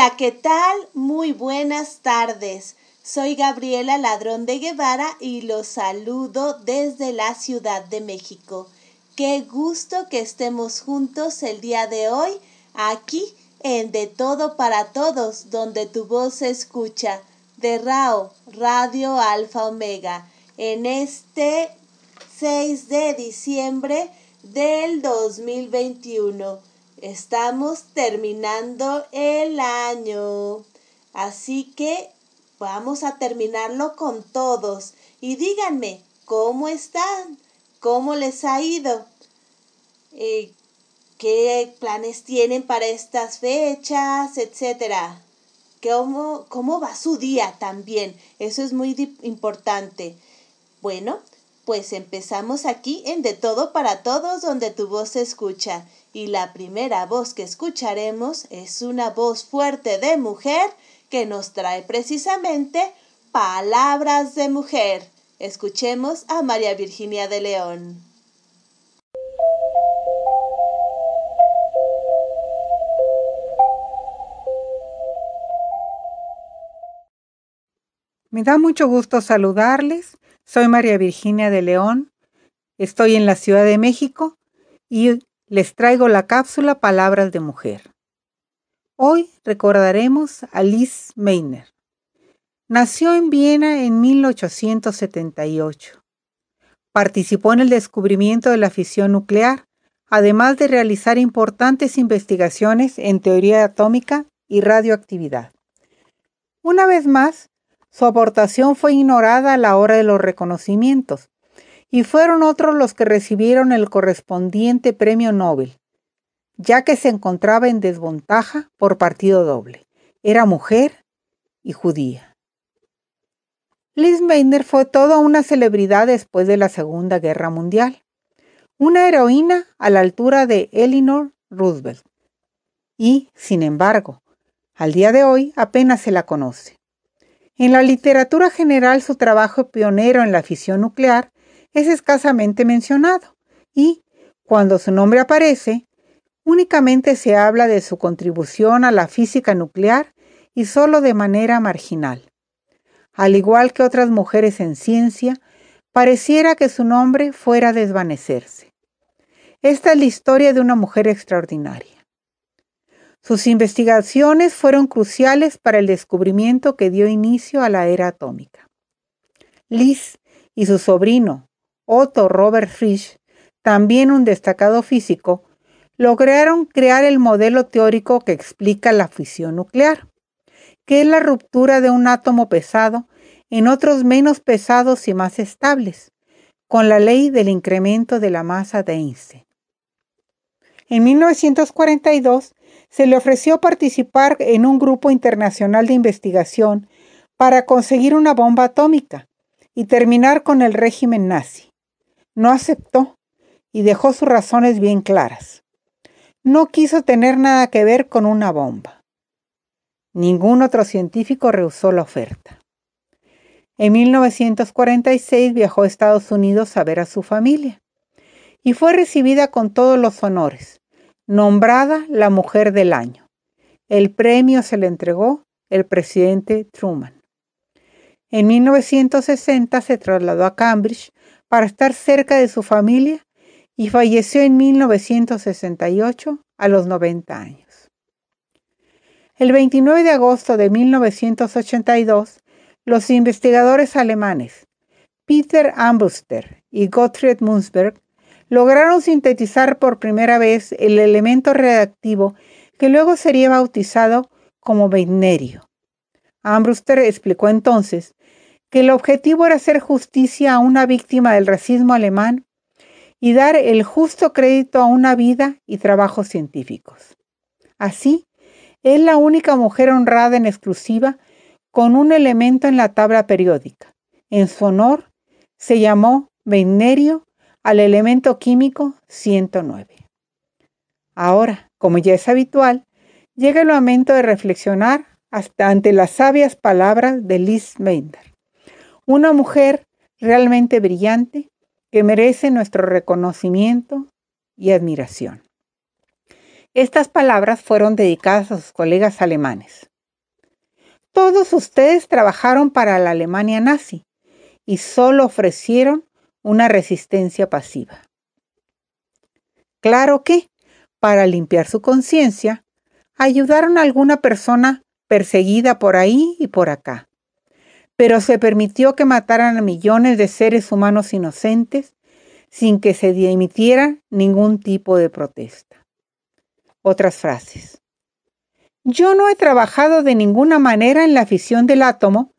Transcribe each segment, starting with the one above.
Hola, ¿qué tal? Muy buenas tardes. Soy Gabriela Ladrón de Guevara y los saludo desde la Ciudad de México. Qué gusto que estemos juntos el día de hoy aquí en De Todo para Todos, donde tu voz se escucha, de RAO, Radio Alfa Omega, en este 6 de diciembre del 2021. Estamos terminando el año. Así que vamos a terminarlo con todos. Y díganme, ¿cómo están? ¿Cómo les ha ido? Eh, ¿Qué planes tienen para estas fechas, etcétera? ¿Cómo, ¿Cómo va su día también? Eso es muy importante. Bueno, pues empezamos aquí en De Todo para Todos, donde tu voz se escucha. Y la primera voz que escucharemos es una voz fuerte de mujer que nos trae precisamente palabras de mujer. Escuchemos a María Virginia de León. Me da mucho gusto saludarles. Soy María Virginia de León. Estoy en la Ciudad de México y les traigo la cápsula Palabras de Mujer. Hoy recordaremos a Liz Meiner. Nació en Viena en 1878. Participó en el descubrimiento de la fisión nuclear, además de realizar importantes investigaciones en teoría atómica y radioactividad. Una vez más, su aportación fue ignorada a la hora de los reconocimientos, y fueron otros los que recibieron el correspondiente premio Nobel, ya que se encontraba en desventaja por partido doble. Era mujer y judía. Liz Meitner fue toda una celebridad después de la Segunda Guerra Mundial, una heroína a la altura de Eleanor Roosevelt. Y, sin embargo, al día de hoy apenas se la conoce. En la literatura general su trabajo pionero en la fisión nuclear es escasamente mencionado y, cuando su nombre aparece, únicamente se habla de su contribución a la física nuclear y solo de manera marginal. Al igual que otras mujeres en ciencia, pareciera que su nombre fuera a desvanecerse. Esta es la historia de una mujer extraordinaria. Sus investigaciones fueron cruciales para el descubrimiento que dio inicio a la era atómica. Liz y su sobrino, Otto Robert Frisch, también un destacado físico, lograron crear el modelo teórico que explica la fisión nuclear, que es la ruptura de un átomo pesado en otros menos pesados y más estables, con la ley del incremento de la masa de Einstein. En 1942 se le ofreció participar en un grupo internacional de investigación para conseguir una bomba atómica y terminar con el régimen nazi. No aceptó y dejó sus razones bien claras. No quiso tener nada que ver con una bomba. Ningún otro científico rehusó la oferta. En 1946 viajó a Estados Unidos a ver a su familia y fue recibida con todos los honores nombrada la Mujer del Año. El premio se le entregó el presidente Truman. En 1960 se trasladó a Cambridge para estar cerca de su familia y falleció en 1968 a los 90 años. El 29 de agosto de 1982, los investigadores alemanes Peter Ambuster y Gottfried Munzberg lograron sintetizar por primera vez el elemento reactivo que luego sería bautizado como Weinerio. Ambruster explicó entonces que el objetivo era hacer justicia a una víctima del racismo alemán y dar el justo crédito a una vida y trabajos científicos. Así, es la única mujer honrada en exclusiva con un elemento en la tabla periódica. En su honor se llamó Weinerio al elemento químico 109. Ahora, como ya es habitual, llega el momento de reflexionar hasta ante las sabias palabras de Liz Meinder, una mujer realmente brillante que merece nuestro reconocimiento y admiración. Estas palabras fueron dedicadas a sus colegas alemanes. todos ustedes trabajaron para la Alemania nazi y solo ofrecieron una resistencia pasiva. Claro que, para limpiar su conciencia, ayudaron a alguna persona perseguida por ahí y por acá. Pero se permitió que mataran a millones de seres humanos inocentes sin que se emitiera ningún tipo de protesta. Otras frases. Yo no he trabajado de ninguna manera en la fisión del átomo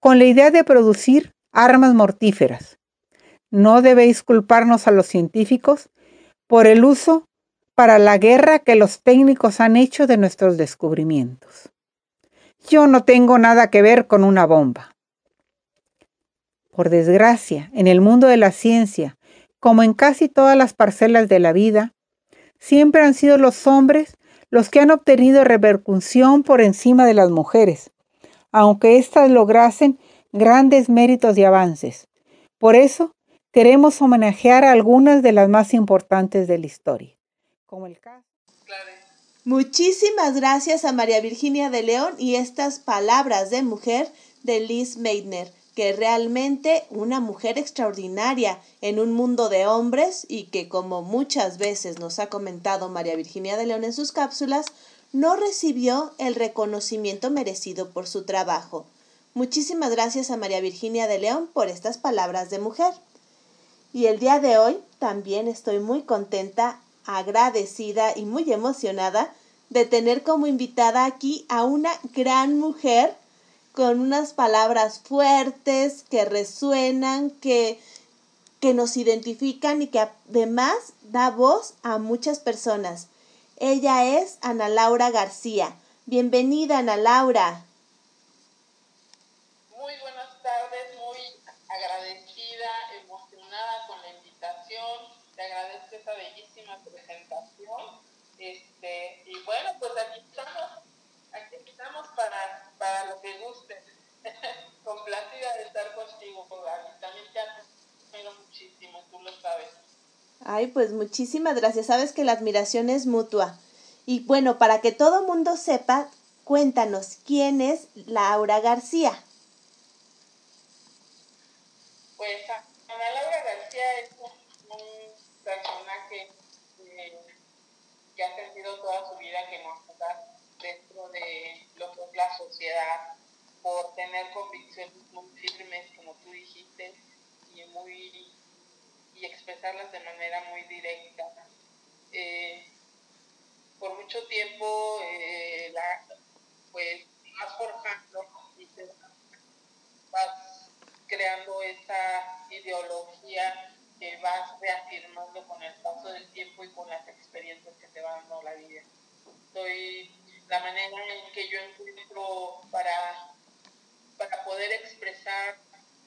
con la idea de producir armas mortíferas. No debéis culparnos a los científicos por el uso para la guerra que los técnicos han hecho de nuestros descubrimientos. Yo no tengo nada que ver con una bomba. Por desgracia, en el mundo de la ciencia, como en casi todas las parcelas de la vida, siempre han sido los hombres los que han obtenido repercusión por encima de las mujeres, aunque éstas lograsen grandes méritos y avances. Por eso, queremos homenajear a algunas de las más importantes de la historia. Muchísimas gracias a María Virginia de León y estas palabras de mujer de Liz Meitner, que realmente una mujer extraordinaria en un mundo de hombres y que como muchas veces nos ha comentado María Virginia de León en sus cápsulas, no recibió el reconocimiento merecido por su trabajo. Muchísimas gracias a María Virginia de León por estas palabras de mujer. Y el día de hoy también estoy muy contenta agradecida y muy emocionada de tener como invitada aquí a una gran mujer con unas palabras fuertes que resuenan, que, que nos identifican y que además da voz a muchas personas. Ella es Ana Laura García. Bienvenida, Ana Laura. Muy buenas tardes, muy agradecida, emocionada con la invitación. Te agradezco esa bellísima presentación. Este, y bueno, pues aquí para, lo que guste. Complacida de estar contigo, Gaby. También te admiro muchísimo, tú lo sabes. Ay, pues muchísimas gracias. Sabes que la admiración es mutua. Y bueno, para que todo mundo sepa, cuéntanos, ¿quién es Laura García? Pues Ana Laura García es un personaje que ha sentido toda su vida que no está dentro de la sociedad por tener convicciones muy firmes, como tú dijiste, y muy y expresarlas de manera muy directa. Eh, por mucho tiempo, eh, la, pues vas forjando y vas creando esa ideología que vas reafirmando con el paso del tiempo y con las experiencias que te va dando la vida. Soy la manera en que yo encuentro para, para poder expresar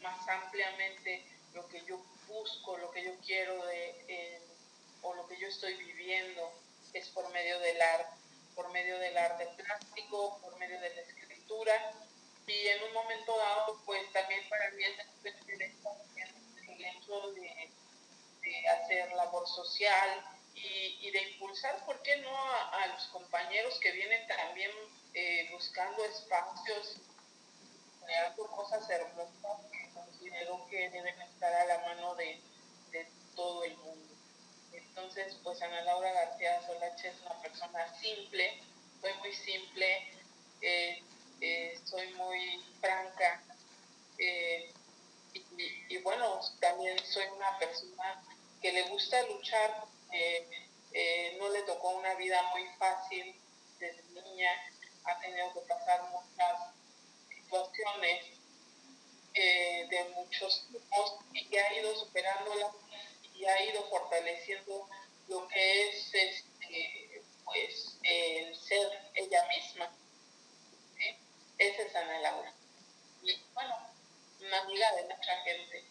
más ampliamente lo que yo busco, lo que yo quiero de, o lo que yo estoy viviendo es por medio del arte, por medio del arte plástico, por medio de la escritura. Y en un momento dado pues también para mí es el hecho de hacer labor social y, de impulsar, ¿por qué no a, los compañeros que vienen también eh, buscando espacios, creando cosas hermosas que considero que deben estar a la mano de, todo el mundo? Entonces, pues Ana Laura García Solache es una persona simple, soy muy simple, eh, eh, soy muy franca. y, bueno, también soy una persona que le gusta luchar, no le tocó una vida muy fácil desde niña, ha tenido que pasar muchas situaciones eh, de muchos tipos y ha ido superándolas y ha ido fortaleciendo lo que es este, pues, el ser ella misma. Esa es Ana Laura. Y bueno, una amiga de mucha gente.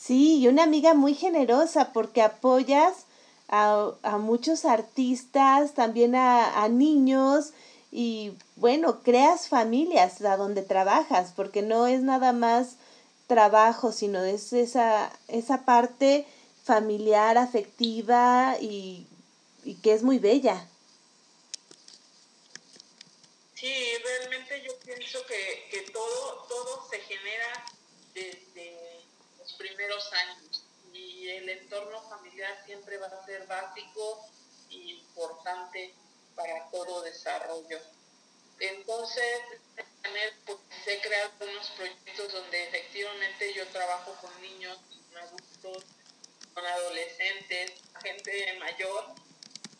Sí, y una amiga muy generosa porque apoyas a, a muchos artistas, también a, a, niños y bueno, creas familias a donde trabajas porque no es nada más trabajo, sino es esa, esa parte familiar, afectiva y, y que es muy bella. Sí, realmente yo pienso que, que todo, todo se genera desde primeros años y el entorno familiar siempre va a ser básico e importante para todo desarrollo. Entonces, pues, he creado unos proyectos donde efectivamente yo trabajo con niños, con adultos, con adolescentes, gente mayor,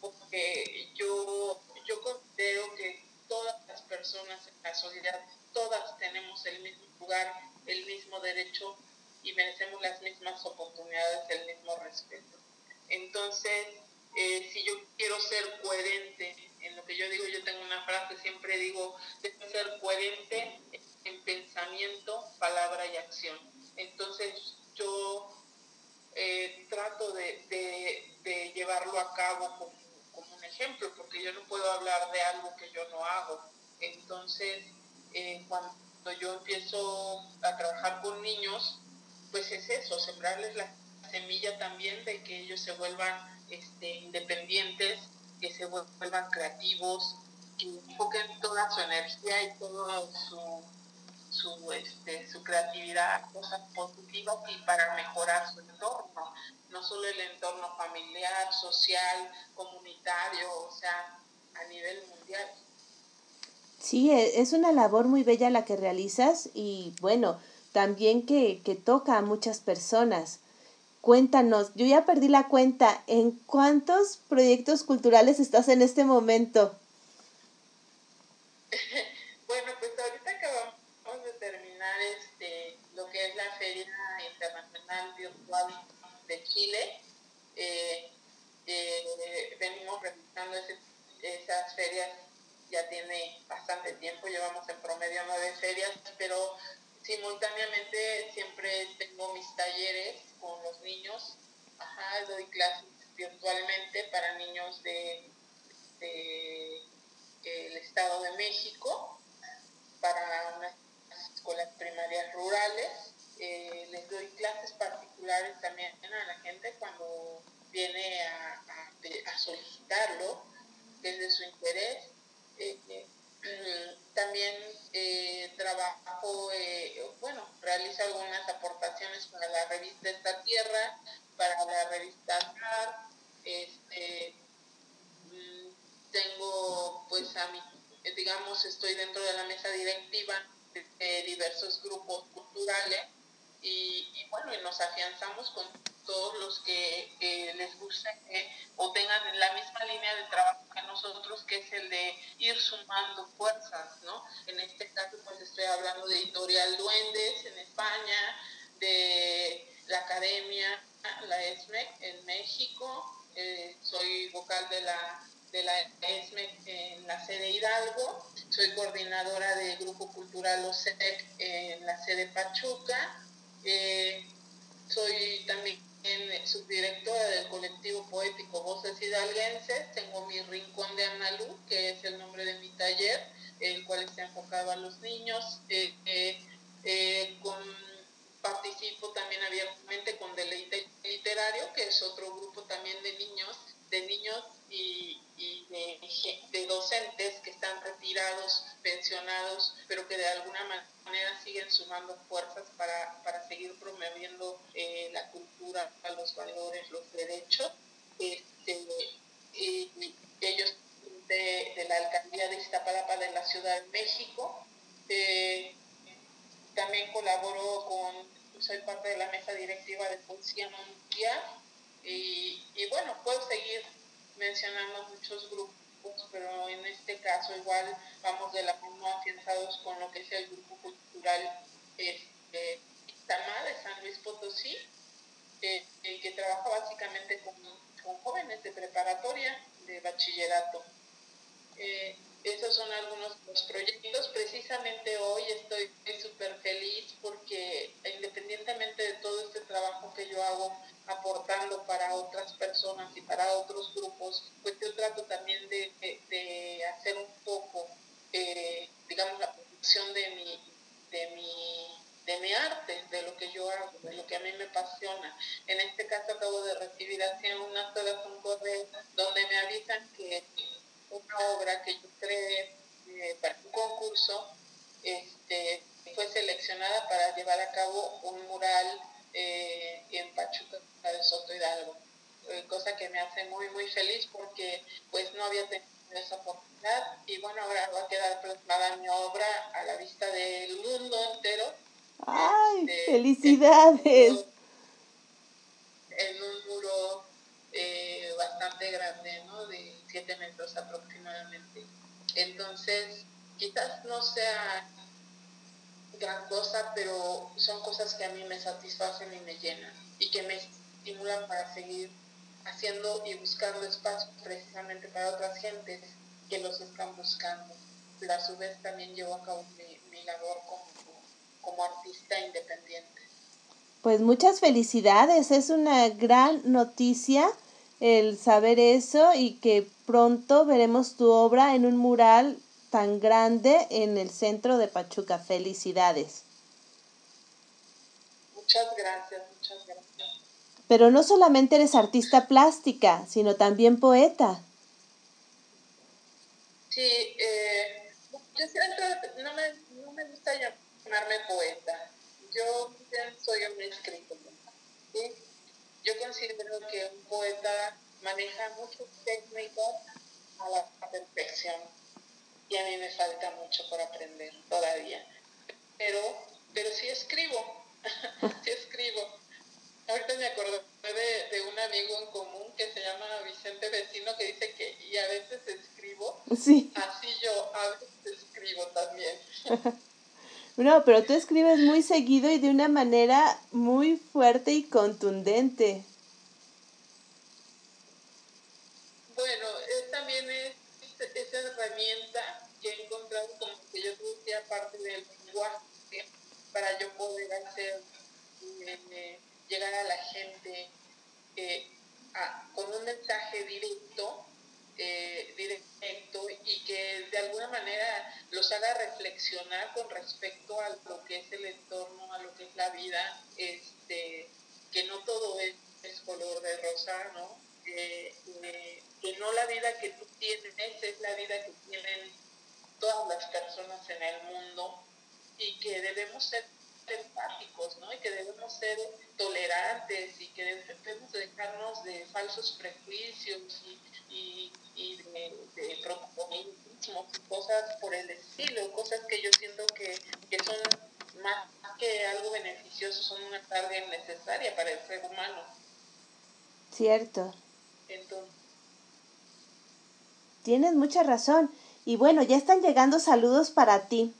porque yo, yo considero que todas las personas en la sociedad, todas tenemos el mismo lugar, el mismo derecho y merecemos las mismas oportunidades, el mismo respeto. Entonces, eh, si yo quiero ser coherente en lo que yo digo, yo tengo una frase, siempre digo, debo ser coherente en pensamiento, palabra y acción. Entonces, yo eh, trato de, de, llevarlo a cabo como, como, un ejemplo, porque yo no puedo hablar de algo que yo no hago. Entonces, eh, cuando yo empiezo a trabajar con niños, pues es eso, sembrarles la semilla también de que ellos se vuelvan este, independientes, que se vuelvan creativos, que enfoquen toda su energía y toda su, su, este, su creatividad a cosas positivas y para mejorar su entorno, no solo el entorno familiar, social, comunitario, o sea, a nivel mundial. Sí, e, es una labor muy bella la que realizas y bueno, también que, que toca a muchas personas. Cuéntanos, yo ya perdí la cuenta, ¿en cuántos proyectos culturales estás en este momento? bueno, pues ahorita acabamos de terminar este, lo que es la Feria Internacional Virtual de Chile. Eh, eh, venimos realizando esas ferias ya tiene bastante tiempo, llevamos en promedio nueve ferias, pero simultáneamente siempre tengo mis talleres con los niños, ajá, doy clases virtualmente para niños de, el Estado de México, para unas escuelas primarias rurales. Eh, les doy clases particulares también a la gente cuando viene a, a, solicitarlo, desde su interés. Eh, eh, mm, también trabajo, bueno, realizo algunas aportaciones para la revista Esta Tierra, para la revista AR, este, mm, tengo pues a mi, digamos, estoy dentro de la mesa directiva de, diversos grupos culturales y, bueno, y nos afianzamos con todos los que les guste o tengan la misma línea de trabajo que nosotros, que es el de ir sumando fuerzas, ¿no? En este caso, pues estoy hablando de Editorial Duendes en España, de la Academia, la ESMEC en México, eh, soy vocal de la de la ESMEC en la sede Hidalgo, soy coordinadora del Grupo Cultural OSEC en la sede Pachuca, eh, soy también subdirectora del colectivo poético Voces Hidalguenses, tengo mi Rincón de Analú, que es el nombre de mi taller, el cual está enfocado a los niños, eh, eh, con, participo también abiertamente con Deleite Literario, que es otro grupo también de niños, de niños y, de, docentes que están retirados, pensionados, pero que de alguna manera siguen sumando fuerzas para, para seguir promoviendo eh, la cultura, los valores, los derechos. Este, y ellos de, la alcaldía de Iztapalapa de la Ciudad de México. Eh, también colaboro con, soy parte de la mesa directiva de Policía Mundial y, y bueno, puedo seguir mencionando muchos grupos, pero en este caso igual vamos de la mano afianzados con lo que es el grupo cultural este, de San Luis Potosí, eh, que trabaja básicamente con, con, jóvenes de preparatoria, de bachillerato. Eh, esos son algunos de los proyectos. Precisamente hoy estoy súper feliz porque independientemente de todo este trabajo que yo hago aportando para otras personas y para otros grupos, pues yo trato también de, de, hacer un poco, eh, digamos, la producción de mi, de mi de mi arte, de lo que yo hago, de lo que a mí me apasiona. En este caso acabo de recibir hace unas horas un correo donde me avisan que una obra que yo creé eh, para un concurso este, fue seleccionada para llevar a cabo un mural eh, en Pachuca de Soto Hidalgo, eh, cosa que me hace muy, muy feliz porque pues no había tenido esa oportunidad y bueno, ahora va a quedar plasmada mi obra a la vista del mundo entero. ¡Ay, este, felicidades! En un muro eh, bastante grande, ¿no? De 7 metros aproximadamente. Entonces, quizás no sea gran cosa, pero son cosas que a mí me satisfacen y me llenan y que me estimulan para seguir haciendo y buscando espacios precisamente para otras gentes que los están buscando. A su vez también llevo a cabo mi, labor como, como artista independiente. Pues muchas felicidades, es una gran noticia el saber eso y que pronto veremos tu obra en un mural tan grande en el centro de Pachuca. Felicidades. Muchas gracias, muchas gracias. Pero no solamente eres artista plástica, sino también poeta. Sí, eh, yo siento, no me, no me gusta llamarme poeta. Yo soy un escritor. Yo considero que un poeta maneja muchas técnicas a la perfección y a mí me falta mucho por aprender todavía. Pero, pero sí escribo, sí escribo. Ahorita me acordé de, de, un amigo en común que se llama Vicente Vecino que dice que y a veces escribo. Sí. Así yo a veces escribo también. No, pero tú escribes muy seguido y de una manera muy fuerte y contundente. Bueno, es, también es esa herramienta que he encontrado como que yo decía parte del lenguaje para yo poder hacer, eh, llegar a la gente eh, con un mensaje directo, eh, directo y que de alguna manera los haga reflexionar con respecto a lo que es el entorno, a lo que es la vida, este, que no todo es, color de rosa, ¿no? que no la vida que tú tienes es la vida que tienen todas las personas en el mundo y que debemos ser empáticos, ¿no? Y que debemos ser tolerantes y que debemos dejarnos de falsos prejuicios y, y, de, de cosas por el estilo, cosas que yo siento que, que son más que algo beneficioso, son una carga innecesaria para el ser humano. Cierto. Tienes mucha razón. Y bueno, ya están llegando saludos para ti.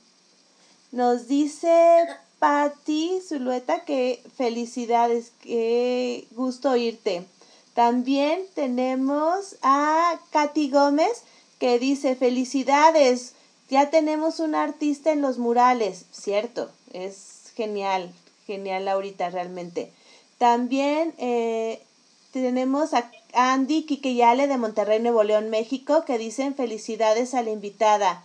Nos dice Patti Zulueta que felicidades, qué gusto oírte. También tenemos a Katy Gómez que dice felicidades, ya tenemos un artista en los murales. Cierto, es genial, genial ahorita realmente. También eh, tenemos a Andy Kikeyale de Monterrey, Nuevo León, México, que dicen felicidades a la invitada.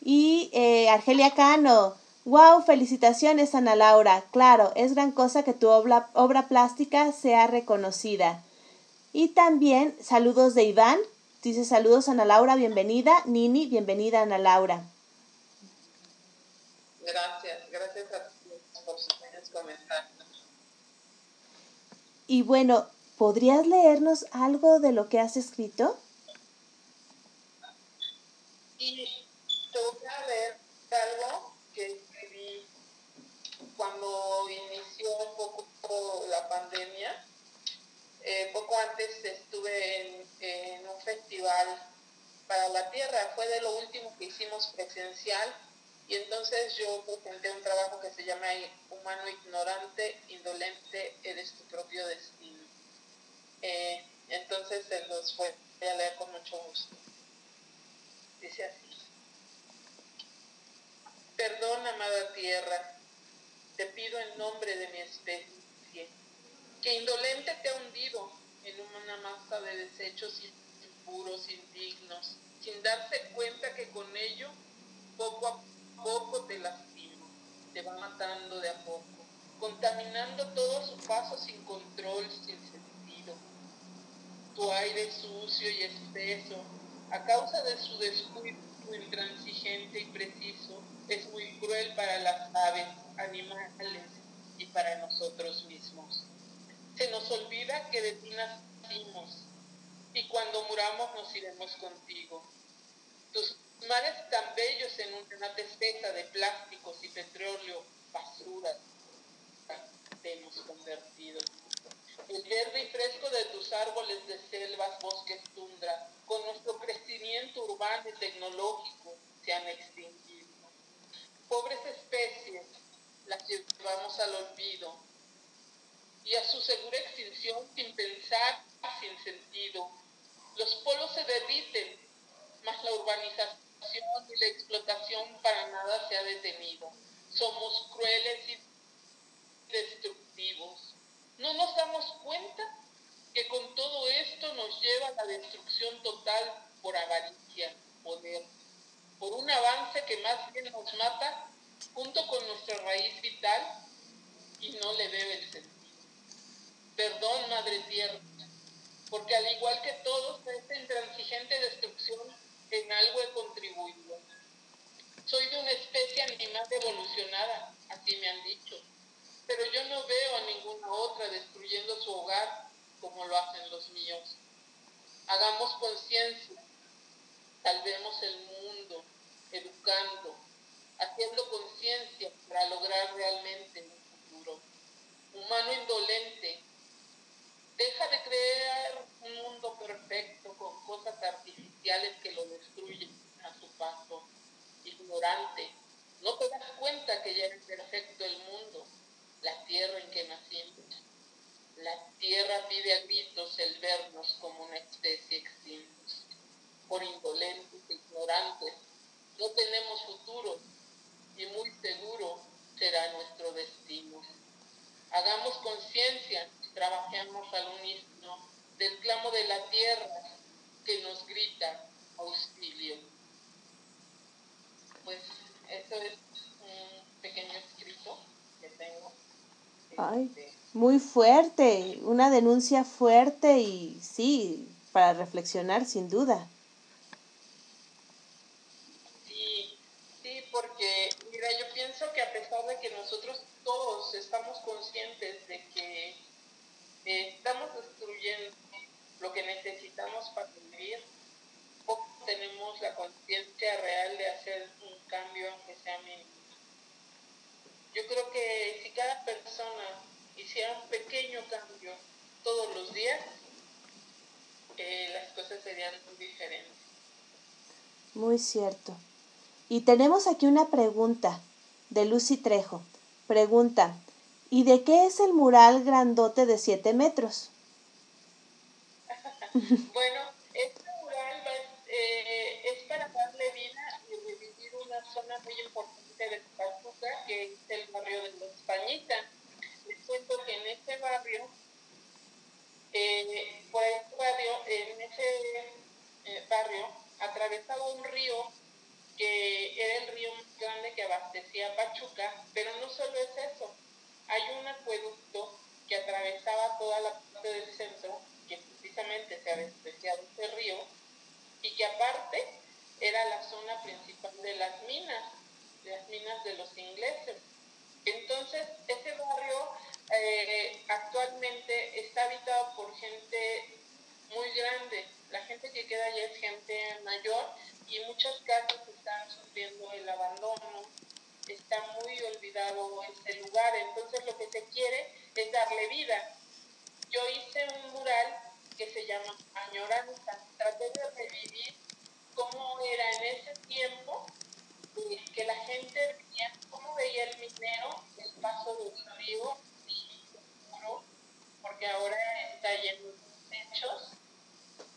Y eh, Argelia Cano, wow, felicitaciones Ana Laura. Claro, es gran cosa que tu obra, obra plástica sea reconocida. Y también saludos de Iván, dice saludos Ana Laura, bienvenida. Nini, bienvenida Ana Laura. Gracias, gracias a todos por sus comentarios. Y bueno, ¿Podrías leernos algo de lo que has escrito? Y te voy a leer algo que escribí cuando inició un poco la pandemia. Eh, poco antes estuve en, un festival para la tierra, fue de lo último que hicimos presencial y entonces yo presenté un trabajo que se llama Humano Ignorante, Indolente, Eres tu propio destino. Eh, entonces se los voy a leer con mucho gusto. Dice así. Perdón, amada tierra, te pido en nombre de mi especie, que indolente te ha hundido en una masa de desechos impuros, indignos, sin darse cuenta que con ello poco a poco te lastima, te va matando de a poco, contaminando todo su paso sin control, sin tu aire sucio y espeso, a causa de su descuido intransigente y preciso, es muy cruel para las aves, animales y para nosotros mismos. Se nos olvida que de ti nacimos y cuando muramos nos iremos contigo. Tus mares tan bellos en una tristeza de plásticos y petróleo, basura, te hemos convertido. El verde y fresco de tus árboles de selvas, bosques, tundra, con nuestro crecimiento urbano y tecnológico, se han extinguido. Pobres especies, las llevamos al olvido y a su segura extinción sin pensar, sin sentido. Los polos se derriten, mas la urbanización y la explotación para nada se ha detenido. Somos crueles y destructivos. No nos damos cuenta que con todo esto nos lleva a la destrucción total por avaricia, poder, por un avance que más bien nos mata junto con nuestra raíz vital y no le debe el sentido. Perdón, Madre Tierra, porque al igual que todos, esta intransigente destrucción en algo he contribuido. Soy de una especie animal evolucionada, así me han dicho, pero yo no veo a ninguna otra destruyendo su hogar como lo hacen los míos. Hagamos conciencia, salvemos el mundo, educando, haciendo conciencia para lograr realmente un futuro. Humano indolente, deja de crear un mundo perfecto con cosas artificiales que lo destruyen a su paso. Ignorante, no te das cuenta que ya es perfecto el mundo, la tierra en que nacimos. La tierra pide a gritos el vernos como una especie extinta. Por indolentes, ignorantes, no tenemos futuro y muy seguro será nuestro destino. Hagamos conciencia, trabajemos al unísono del clamo de la tierra que nos grita auxilio. Pues eso es un pequeño escrito que tengo. Ay, este, muy fuerte, una fuerte y sí, para reflexionar sin duda. Sí, sí, porque mira, yo pienso que a pesar de que nosotros todos estamos conscientes de que estamos destruyendo lo que necesitamos para vivir, o tenemos la conciencia real de hacer un cambio aunque sea mínimo. Yo creo que si cada persona hiciera un pequeño cambio todos los días, eh, las cosas serían muy diferentes. Muy cierto. Y tenemos aquí una pregunta de Lucy Trejo. Pregunta, ¿y de qué es el mural grandote de 7 metros? bueno, este mural eh, es para darle vida y revivir una zona muy importante de Pachuca, que es el barrio de Los Españita. Les cuento que en este barrio, eh, por este barrio, en ese eh, barrio, atravesaba un río que era el río más grande que abastecía Pachuca, pero no solo es eso, hay un acueducto que atravesaba toda la parte del centro, que precisamente se abastecía de ese río, y que aparte era la zona principal de las minas, de las minas de los ingleses. Entonces, ese barrio eh, actualmente está habitado por gente muy grande. La gente que queda allí es gente mayor y muchas casas están sufriendo el abandono, está muy olvidado este lugar, entonces lo que se quiere es darle vida. Yo hice un mural que se llama Añoranza, traté de revivir cómo era en ese tiempo eh, que la gente veía, cómo veía el minero el paso del río porque ahora está lleno de techos,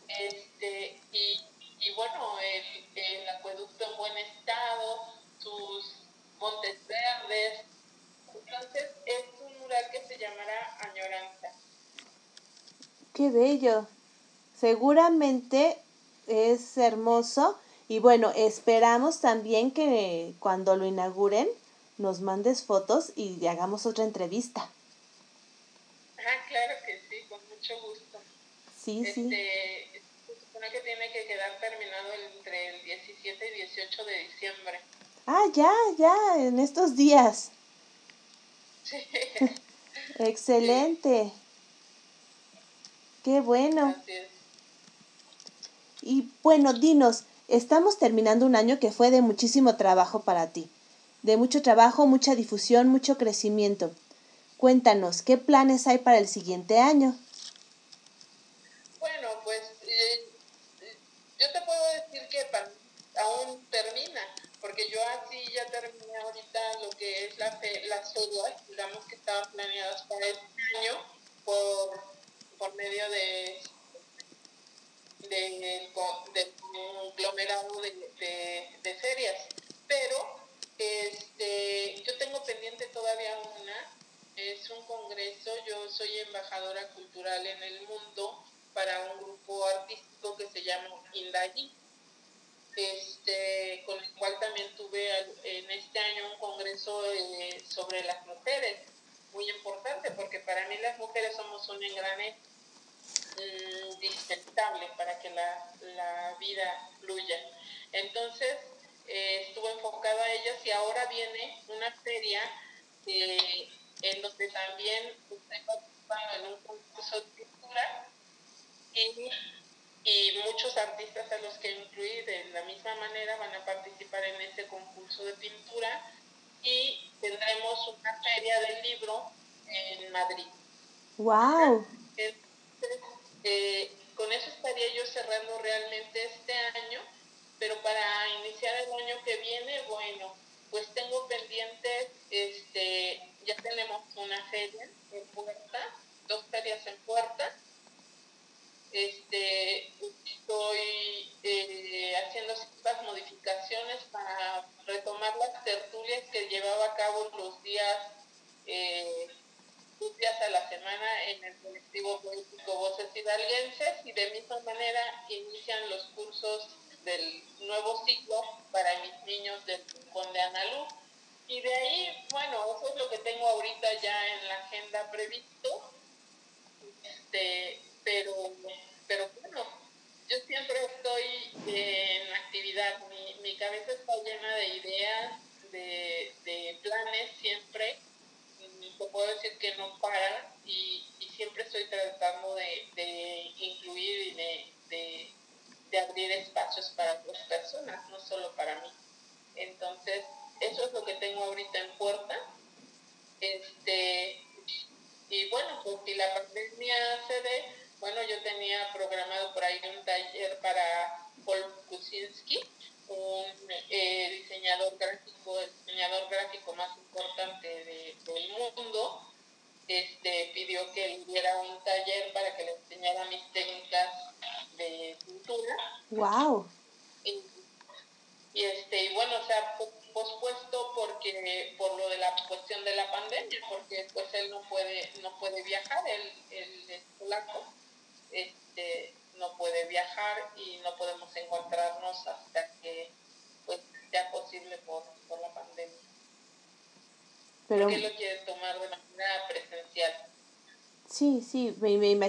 este, y y bueno, el, el acueducto en buen estado, sus montes verdes. Entonces es un mural que se llamará Añoranza. Qué bello. Seguramente es hermoso y bueno, esperamos también que cuando lo inauguren nos mandes fotos y hagamos otra entrevista. Ah, claro que sí, con mucho gusto. Sí, sí. Este, que tiene que quedar terminado entre el 17 y 18 de diciembre. Ah, ya, ya, en estos días. Sí. Excelente. Qué bueno. Es. Y bueno, dinos, estamos terminando un año que fue de muchísimo trabajo para ti. De mucho trabajo, mucha difusión, mucho crecimiento. Cuéntanos, ¿qué planes hay para el siguiente año? Bueno, pues eh, yo te puedo decir que aún termina, porque yo así ya terminé ahorita lo que es la fe- las ferias, digamos que estaban planeadas para este que la, la vida fluya. Entonces, eh, estuve enfocada a ellas y ahora viene una feria en donde también estoy participando en un concurso de pintura y, y muchos artistas a los que incluí de la misma manera van a participar en ese concurso de pintura y tendremos una feria del libro en Madrid. ¡Wow!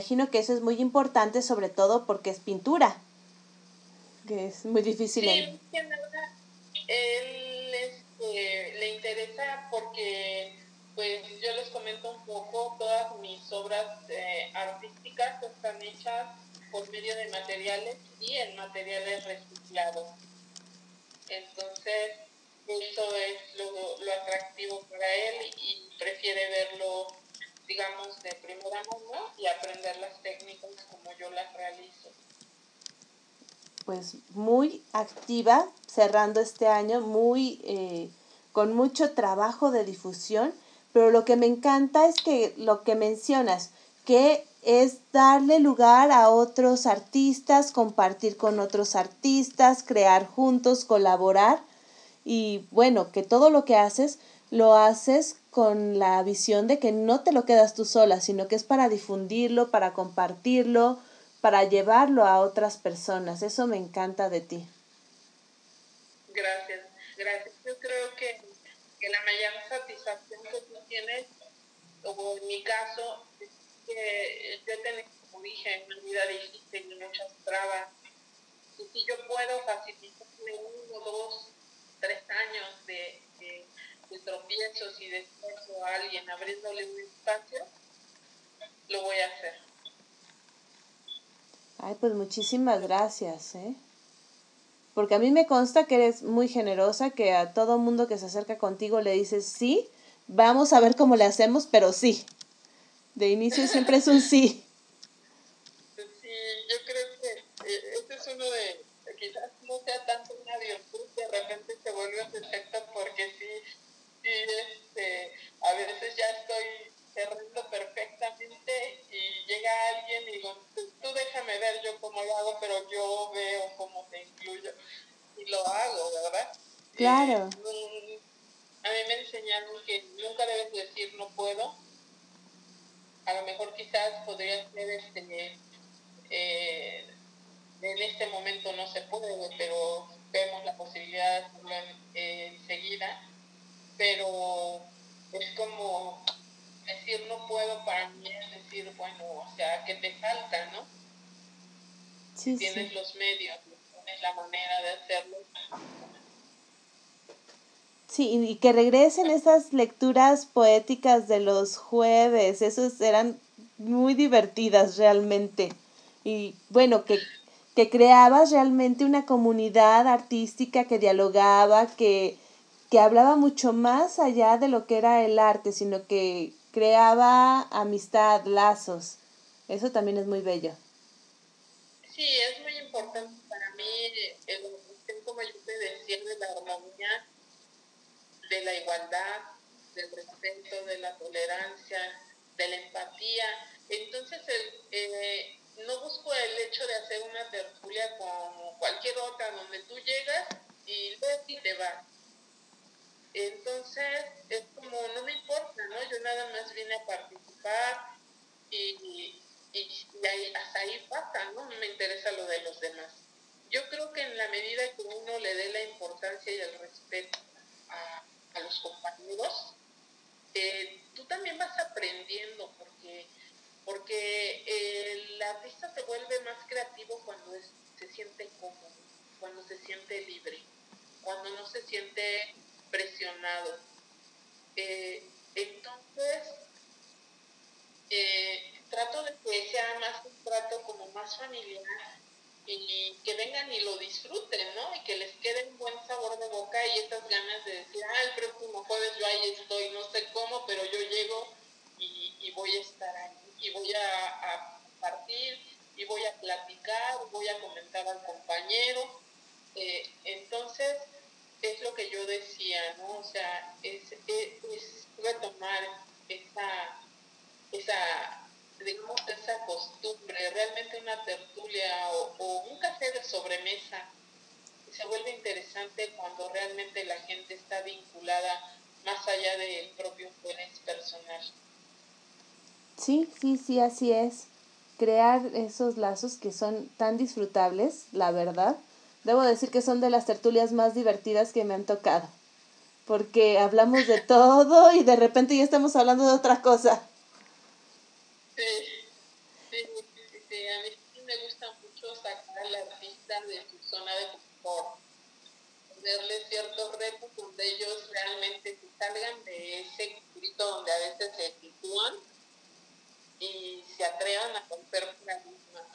Imagino que eso es muy importante, sobre todo porque es pintura, que es muy difícil. Sí, en... él este, le interesa porque, pues yo les comento un poco, todas mis obras eh, artísticas están hechas por medio de materiales y en materiales las realizo. Pues muy activa, cerrando este año, muy eh, con mucho trabajo de difusión, pero lo que me encanta es que lo que mencionas, que es darle lugar a otros artistas, compartir con otros artistas, crear juntos, colaborar y bueno, que todo lo que haces lo haces con la visión de que no te lo quedas tú sola, sino que es para difundirlo, para compartirlo, para llevarlo a otras personas. Eso me encanta de ti. Gracias, gracias. Yo creo que, que la mayor satisfacción que tú tienes, o en mi caso, es que yo tengo, como dije, una vida difícil y muchas trabas. Y si yo puedo facilitarle uno dos tres años de, de, tropiezos y de esfuerzo a alguien abriéndole un espacio, lo voy a hacer. Ay, pues muchísimas gracias, ¿eh? Porque a mí me consta que eres muy generosa, que a todo mundo que se acerca contigo le dices sí, vamos a ver cómo le hacemos, pero sí. De inicio siempre es un sí. Sí, yo creo que eh, este es uno de, quizás no sea tanto una virtud, de repente se vuelve un defecto porque sí, sí, este, a veces ya estoy cerrando perfectamente llega alguien y digo, tú déjame ver yo cómo lo hago, pero yo veo cómo te incluyo y lo hago, ¿verdad? Claro. a mí me enseñaron que nunca debes decir no puedo. A lo mejor quizás podría ser este, eh, en este momento no se puede, pero vemos la posibilidad de hacerlo enseguida. pero es como decir no puedo para mí es decir, bueno, o sea, que te falta, ¿no? Sí, tienes los medios, tienes la manera de hacerlo. Sí, y que regresen esas lecturas poéticas de los jueves, esos eran muy divertidas realmente. Y bueno, que, que creabas realmente una comunidad artística que dialogaba, que, que hablaba mucho más allá de lo que era el arte, sino que creaba amistad, lazos. Eso también es muy bello. Sí, es muy importante para mí el, como yo te decía, de la armonía, de la igualdad, del respeto, de la tolerancia, de la empatía. Entonces, eh, no busco el hecho de hacer una tertulia como cualquier otra, donde tú llegas y y te vas entonces, es como, no me importa, ¿no? Yo nada más vine a participar y, y, ahí, hasta ahí pasa, ¿no? No me interesa lo de los demás. Yo creo que en la medida que uno le dé la importancia y el respeto a, a los compañeros, eh, tú también vas aprendiendo porque, porque el artista se vuelve más creativo cuando se siente cómodo, cuando se siente libre, cuando no se siente presionado. Eh, entonces, eh, trato de que sea más un trato como más familiar y que vengan y lo disfruten, ¿no? Y que les quede un buen sabor de boca y estas ganas de decir, ah, el próximo jueves yo ahí estoy, no sé cómo, pero yo llego y, y voy a estar ahí y voy a, a, partir y voy a platicar, voy a comentar al compañero. Eh, entonces, es lo que yo decía, ¿no? O sea, es, es, retomar esa, esa, digamos, esa costumbre, realmente una tertulia o, un café de sobremesa se vuelve interesante cuando realmente la gente está vinculada más allá del propio interés personal. Sí, sí, sí, así es. Crear esos lazos que son tan disfrutables, la verdad, Debo decir que son de las tertulias más divertidas que me han tocado, porque hablamos de todo y de repente ya estamos hablando de otra cosa. Sí, sí, sí, a mí sí me gusta mucho sacar al artista de su zona de confort, ponerle ciertos retos donde ellos realmente se salgan de ese grito donde a veces se sitúan y se atrevan a romper misma.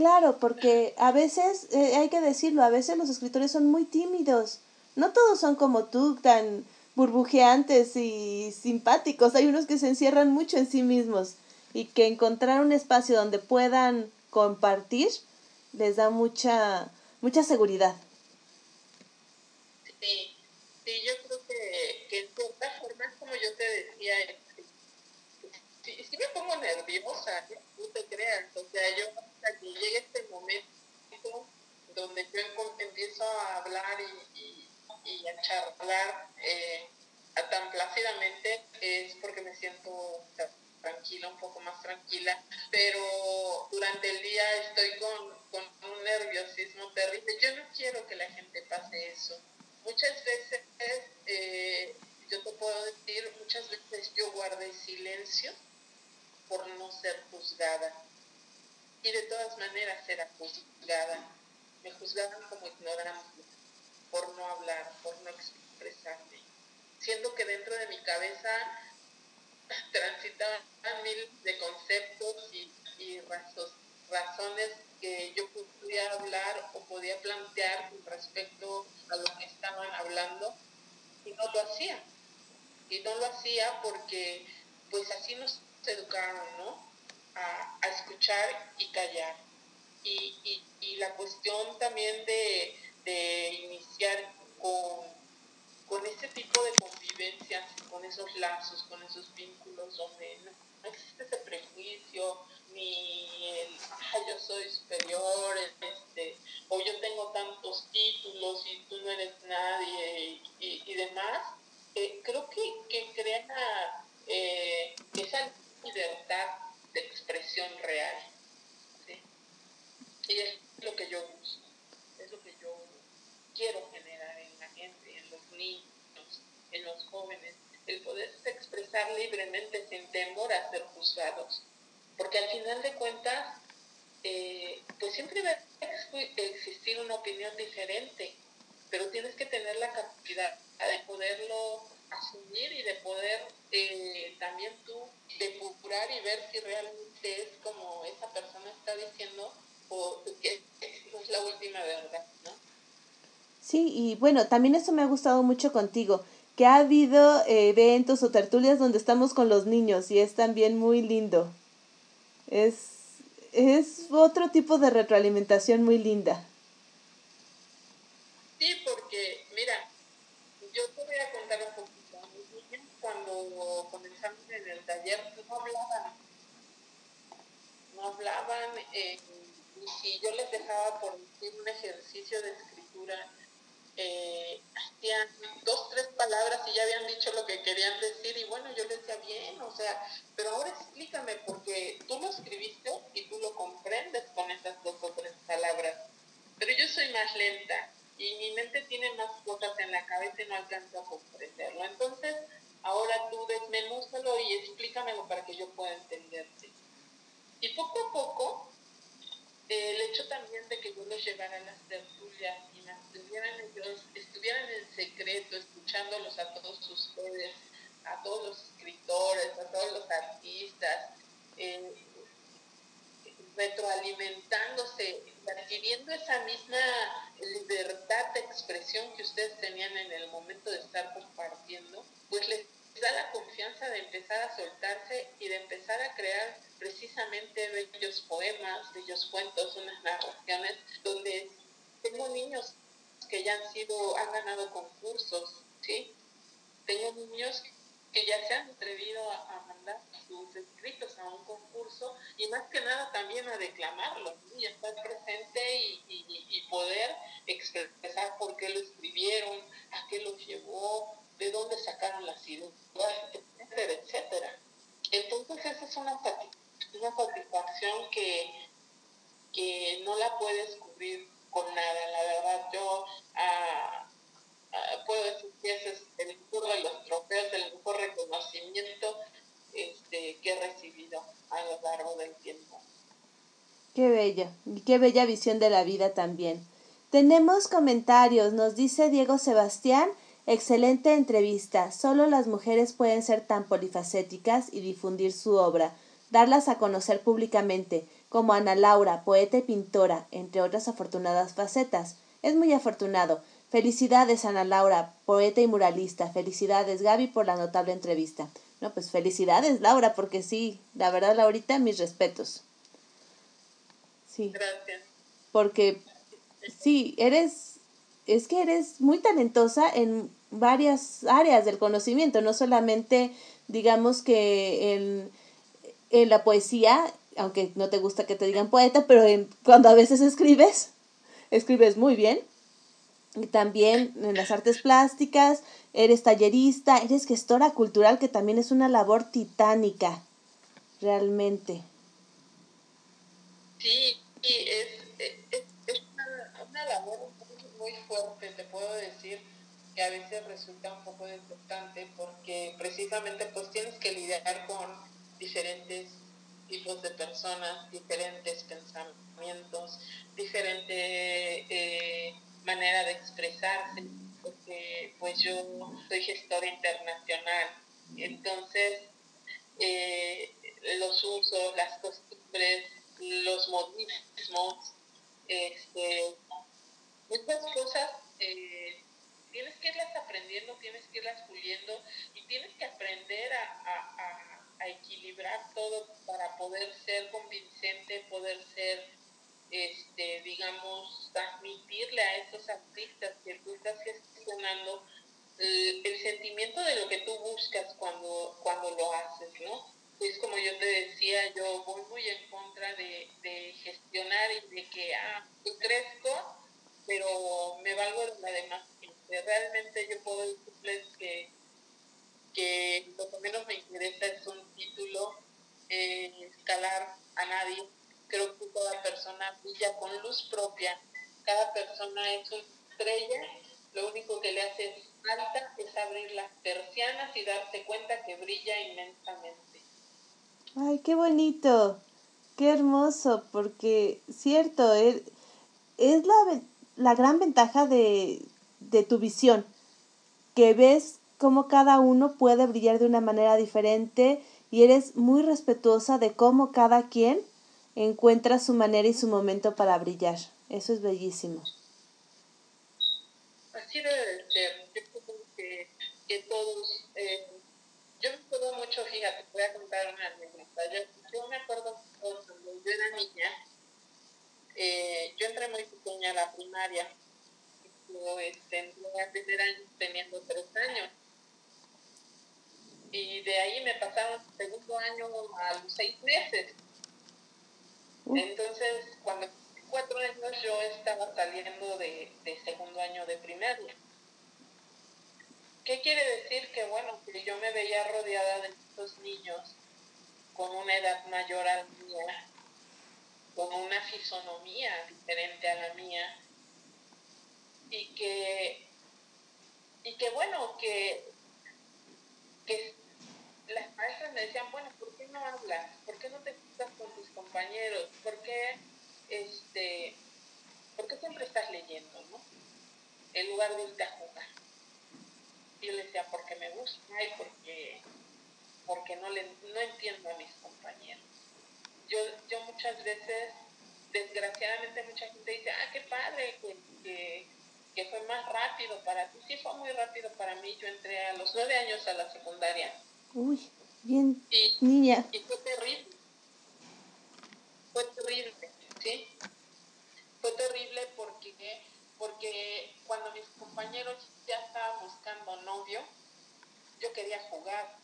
Claro, porque a veces, eh, hay que decirlo, a veces los escritores son muy tímidos. No todos son como tú, tan burbujeantes y simpáticos. Hay unos que se encierran mucho en sí mismos y que encontrar un espacio donde puedan compartir les da mucha, mucha seguridad. Sí, sí, yo creo que, que en cierta forma, como yo te decía, me pongo nerviosa, no te creas, o sea, yo hasta que llegue este momento donde yo empiezo a hablar y, a charlar eh, tan plácidamente, es porque me siento tranquila, un poco más tranquila, pero durante el día estoy con, con un nerviosismo terrible. Yo no quiero que la gente pase eso. Muchas veces, eh, yo te puedo decir, muchas veces yo guardé silencio por no ser juzgada. Y de todas maneras era juzgada. Me juzgaban como ignorante. por no hablar, por no expresarme. Siendo que dentro de mi cabeza transitaban mil de conceptos y, y razones que yo podía hablar o podía plantear con respecto a lo que estaban hablando y no lo hacía. Y no lo hacía porque pues así nos educaron, ¿no? A, escuchar y callar. Y, y, la cuestión también de, de iniciar con, con ese tipo de convivencias, con esos lazos, con esos vínculos donde no existe ese prejuicio, ni el, yo soy superior, este, o yo tengo tantos títulos y tú no eres nadie y, demás, eh, creo que, que crea eh, esa libertad de expresión real. Y es lo que yo busco, es lo que yo quiero generar en la gente, en los niños, en los jóvenes, el poder expresar libremente sin temor a ser juzgados. Porque al final de cuentas, eh, pues siempre va a existir una opinión diferente, pero tienes que tener la capacidad de poderlo asumir y de poder eh, también tú depurar y ver si realmente es como esa persona está diciendo o que es la última verdad, ¿no? Sí, y bueno, también eso me ha gustado mucho contigo, que ha habido eventos o tertulias donde estamos con los niños y es también muy lindo. Es, es otro tipo de retroalimentación muy linda. Sí, porque, mira, yo te voy a contar un poquito. Mis niños cuando comenzamos en el taller no hablaban. No hablaban, eh, y si yo les dejaba por decir un ejercicio de escritura, eh, hacían dos, tres palabras y ya habían dicho lo que querían decir y bueno, yo les decía bien, o sea, pero ahora explícame porque tú lo escribiste y tú lo comprendes con esas dos o tres palabras, pero yo soy más lenta y mi mente tiene más cosas en la cabeza y no alcanzo a comprenderlo. Entonces, ahora tú desmenúzalo y explícamelo para que yo pueda entenderte. Y poco a poco el hecho también de que yo los llevara a las tertulias y mantuvieran ellos, estuvieran en secreto, escuchándolos a todos ustedes, a todos los escritores, a todos los artistas, eh, retroalimentándose, adquiriendo esa misma libertad de expresión que ustedes tenían en el momento de estar compartiendo, pues les da la confianza de empezar a soltarse y de empezar a crear precisamente bellos poemas, bellos cuentos, unas narraciones, donde tengo niños que ya han sido, han ganado concursos, ¿sí? Tengo niños que ya se han atrevido a, mandar sus escritos a un concurso y más que nada también a declamarlos y estar presente y, y poder expresar por qué lo escribieron, a qué los llevó, de dónde sacaron las ideas, etcétera, etcétera. Entonces esa es una, una satisfacción que, que no la puedes cubrir con nada. La verdad, yo ah, puedo decir que ese es el mejor de los trofeos, el mejor reconocimiento este, que he recibido a lo largo del tiempo. Qué bella, qué bella visión de la vida también. Tenemos comentarios, nos dice Diego Sebastián, Excelente entrevista. Solo las mujeres pueden ser tan polifacéticas y difundir su obra, darlas a conocer públicamente, como Ana Laura, poeta y pintora, entre otras afortunadas facetas. Es muy afortunado. Felicidades, Ana Laura, poeta y muralista. Felicidades, Gaby, por la notable entrevista. No, pues felicidades, Laura, porque sí, la verdad, Laurita, mis respetos. Sí. Gracias. Porque sí, eres, es que eres muy talentosa en varias áreas del conocimiento, no solamente digamos que en, en la poesía, aunque no te gusta que te digan poeta, pero en, cuando a veces escribes, escribes muy bien. Y también en las artes plásticas, eres tallerista, eres gestora cultural, que también es una labor titánica, realmente. Sí, es, es, es una, una labor muy fuerte, te puedo decir que a veces resulta un poco desgastante porque precisamente pues tienes que lidiar con diferentes tipos de personas, diferentes pensamientos, diferentes eh, manera de expresarse, porque pues yo soy gestora internacional, entonces eh, los usos, las costumbres, los modismos, este, muchas cosas eh, tienes que irlas aprendiendo, tienes que irlas puliendo y tienes que aprender a, equilibrar todo para poder ser convincente, poder ser, este, digamos, transmitirle a esos artistas que tú estás gestionando el, el, sentimiento de lo que tú buscas cuando, cuando lo haces, ¿no? Pues como yo te decía, yo voy muy en contra de, de gestionar y de que, ah, yo crezco, pero me valgo de la demás realmente yo puedo decirles que, que lo que menos me interesa es un título, eh, escalar a nadie. Creo que cada persona brilla con luz propia. Cada persona es una estrella. Lo único que le hace falta es abrir las persianas y darse cuenta que brilla inmensamente. Ay, qué bonito. Qué hermoso, porque cierto, es, es la, la gran ventaja de, de tu visión, que ves cómo cada uno puede brillar de una manera diferente y eres muy respetuosa de cómo cada quien encuentra su manera y su momento para brillar. Eso es bellísimo. Así debe de ser. Yo creo que, todos, eh, yo me acuerdo mucho, fíjate, voy a contar una anécdota. Yo, yo me acuerdo cuando yo era niña, eh, yo entré muy pequeña a la primaria este, primer año teniendo tres años. Y de ahí me pasaron segundo año a los seis meses. Entonces, cuando cuatro años yo estaba saliendo de, de segundo año de primaria. ¿Qué quiere decir? Que bueno, que yo me veía rodeada de estos niños con una edad mayor a la mía, con una fisonomía diferente a la mía, y que, y que bueno, que, que las maestras me decían, bueno, ¿por qué no hablas? ¿Por qué no te con tus compañeros? ¿Por qué, este, ¿por qué siempre estás leyendo, no? En lugar de irte a jugar. Y yo le decía, porque me gusta y porque, porque no, le, no entiendo a mis compañeros. Yo, yo muchas veces, desgraciadamente mucha gente dice, ah, qué padre que que fue más rápido para ti. Sí, fue muy rápido para mí. Yo entré a los nueve años a la secundaria. Uy, bien, niña. Y fue terrible. Fue terrible, ¿sí? Fue terrible porque, porque cuando mis compañeros ya estaban buscando novio, yo quería jugar.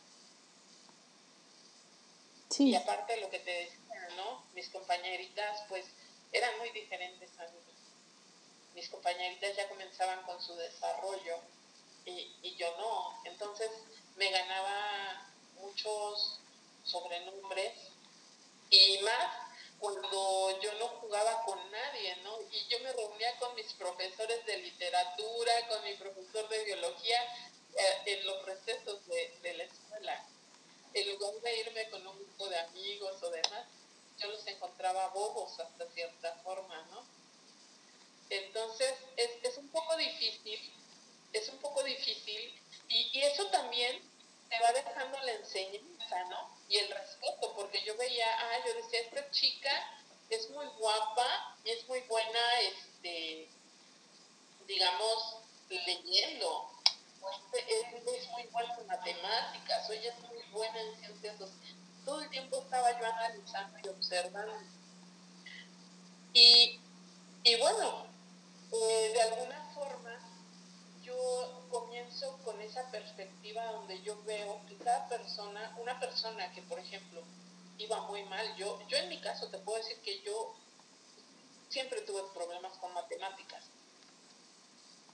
Sí. Y aparte lo que te decía, ¿no? Mis compañeritas, pues, eran muy diferentes a mí mis compañeritas ya comenzaban con su desarrollo y, y yo no. Entonces me ganaba muchos sobrenombres y más cuando yo no jugaba con nadie, ¿no? Y yo me reunía con mis profesores de literatura, con mi profesor de biología eh, en los recesos de, de, la escuela. En lugar de irme con un grupo de amigos o demás, yo los encontraba bobos hasta cierta forma, ¿no? Entonces, es, es un poco difícil, es un poco difícil, y, y eso también te va dejando la enseñanza, Y el respeto, porque yo veía, ah, yo decía, esta chica es muy guapa, es muy buena, este, digamos, leyendo, es, es muy buena en matemáticas, o ella es muy buena en ciencias Todo el tiempo estaba yo analizando y observando. Y bueno, eh, de alguna forma yo comienzo con esa perspectiva donde yo veo que cada persona, una persona que por ejemplo iba muy mal, yo, yo en mi caso te puedo decir que yo siempre tuve problemas con matemáticas.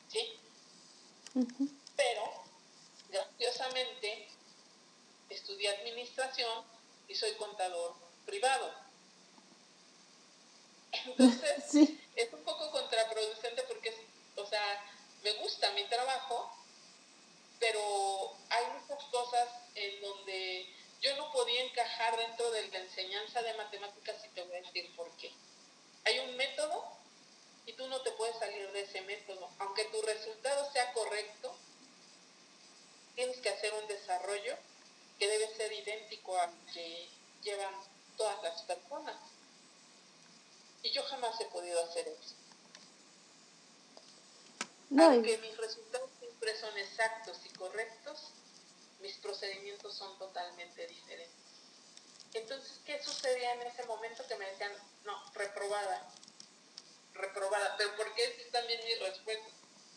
¿Sí? Pero, graciosamente, estudié administración y soy contador privado. Entonces, sí es un poco contraproducente porque, o sea, me gusta mi trabajo, pero hay muchas cosas en donde yo no podía encajar dentro de la enseñanza de matemáticas y te voy a decir por qué. Hay un método Y tú no te puedes salir de ese método. Aunque tu resultado sea correcto, tienes que hacer un desarrollo que debe ser idéntico al que llevan todas las personas. Y yo jamás he podido hacer eso. Aunque mis resultados siempre son exactos y correctos, mis procedimientos son totalmente diferentes. Entonces, ¿qué sucedía en ese momento que me decían, no, reprobada, reprobada? Pero ¿por qué es también mi respuesta?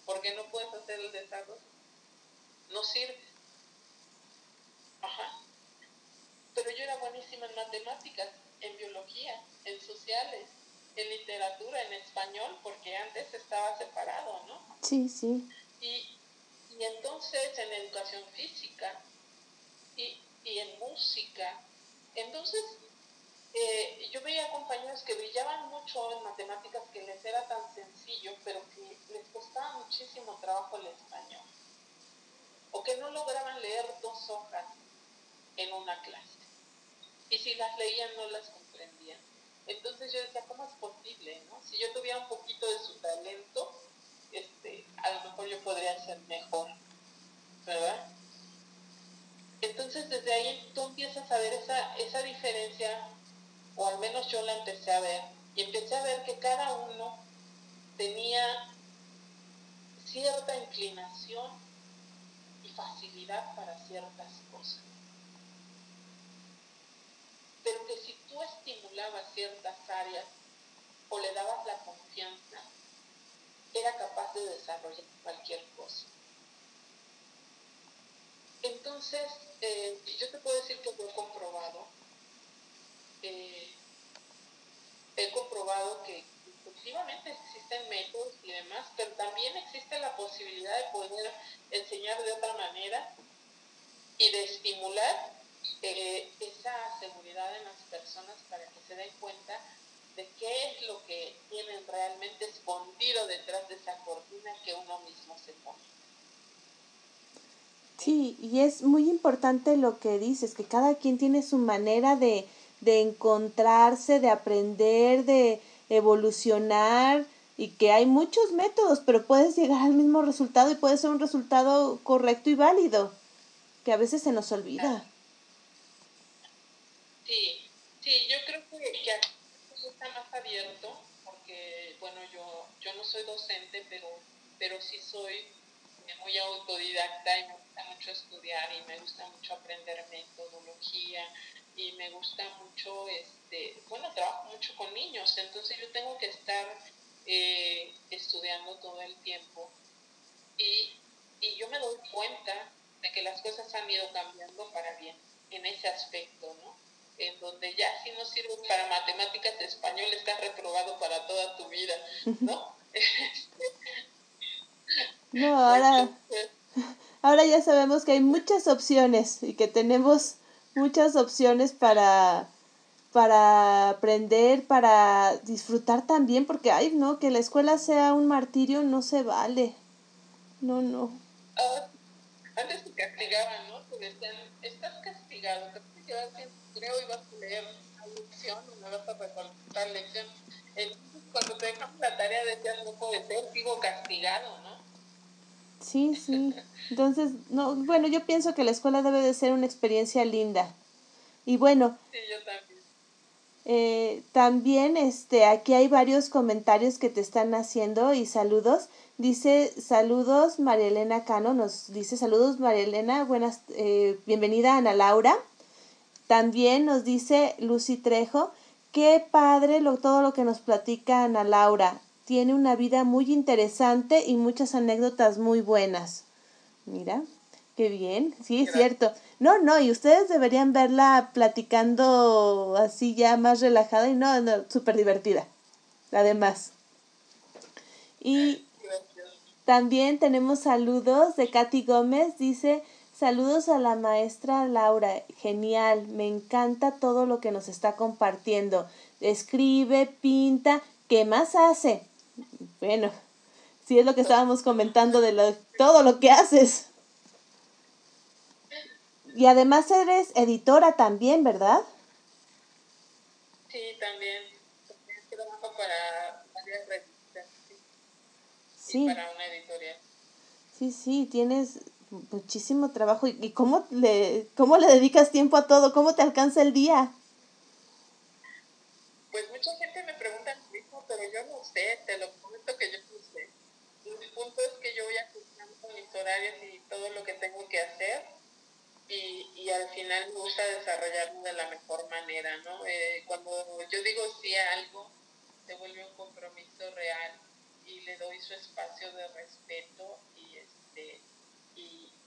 Porque no puedes hacer el desarrollo. No sirve. Ajá. Pero yo era buenísima en matemáticas, en biología, en sociales, en literatura, en español, porque antes estaba separado, ¿no? Sí, sí. Y, y entonces en educación física y, y en música. Entonces, eh, yo veía compañeros que brillaban mucho en matemáticas, que les era tan sencillo, pero que les costaba muchísimo trabajo el español. O que no lograban leer dos hojas en una clase. Y si las leían no las comprendían. Entonces yo decía, ¿cómo es posible? No? Si yo tuviera un poquito de su talento, este, a lo mejor yo podría ser mejor, ¿verdad? Entonces desde ahí tú empiezas a ver esa, esa diferencia, o al menos yo la empecé a ver, y empecé a ver que cada uno tenía cierta inclinación y facilidad para ciertas cosas. Pero que si tú estimulabas ciertas áreas o le dabas la confianza, era capaz de desarrollar cualquier cosa. Entonces, eh, yo te puedo decir que lo he comprobado. Eh, he comprobado que efectivamente existen métodos y demás, pero también existe la posibilidad de poder enseñar de otra manera y de estimular eh, esa seguridad en las personas para que se den cuenta de qué es lo que tienen realmente escondido detrás de esa cortina que uno mismo se pone. Sí, y es muy importante lo que dices, que cada quien tiene su manera de, de encontrarse, de aprender, de evolucionar y que hay muchos métodos, pero puedes llegar al mismo resultado y puede ser un resultado correcto y válido, que a veces se nos olvida. Sí, sí, yo creo que, que abierto, porque, bueno, yo, yo no soy docente, pero, pero sí soy muy autodidacta y me gusta mucho estudiar y me gusta mucho aprender metodología y me gusta mucho, este, bueno, trabajo mucho con niños, entonces yo tengo que estar eh, estudiando todo el tiempo y, y yo me doy cuenta de que las cosas han ido cambiando para bien en ese aspecto, ¿no? En donde ya si no sirves para matemáticas español estás reprobado para toda tu vida, ¿no? no, ahora, ahora ya sabemos que hay muchas opciones y que tenemos muchas opciones para para aprender, para disfrutar también, porque ay, no, que la escuela sea un martirio no se vale. No, no. Ah, antes te castigaban, ¿no? Te decían, estás castigado, creo ibas a leer una lección, no vas a recordar lección. Entonces, cuando te dejamos la tarea decías, no puede ser, sigo castigado, ¿no? Sí, sí. Entonces, no, bueno, yo pienso que la escuela debe de ser una experiencia linda. Y bueno. Sí, yo también. Eh, también este, aquí hay varios comentarios que te están haciendo y saludos. Dice saludos María Elena Cano, nos dice saludos María Elena, buenas, eh, bienvenida Ana Laura. También nos dice Lucy Trejo, qué padre lo, todo lo que nos platica Ana Laura. Tiene una vida muy interesante y muchas anécdotas muy buenas. Mira, qué bien, sí, es cierto. No, no, y ustedes deberían verla platicando así ya más relajada y no, no súper divertida, además. Y también tenemos saludos de Katy Gómez, dice, Saludos a la maestra Laura, genial, me encanta todo lo que nos está compartiendo. Escribe, pinta, ¿qué más hace? Bueno, sí es lo que estábamos comentando de todo lo que haces. Y además eres editora también, ¿verdad? Sí, también. Trabajo para varias revistas. y para una editorial. Sí, sí, tienes muchísimo trabajo. ¿Y cómo le, cómo le dedicas tiempo a todo? ¿Cómo te alcanza el día? Pues mucha gente me pregunta lo mismo, pero yo no sé, te lo prometo que yo no sé. El punto es que yo voy ajustando mis horarios y todo lo que tengo que hacer y, y al final me gusta desarrollarlo de la mejor manera, ¿no? Eh, cuando yo digo sí a algo, se vuelve un compromiso real y le doy su espacio de respeto y este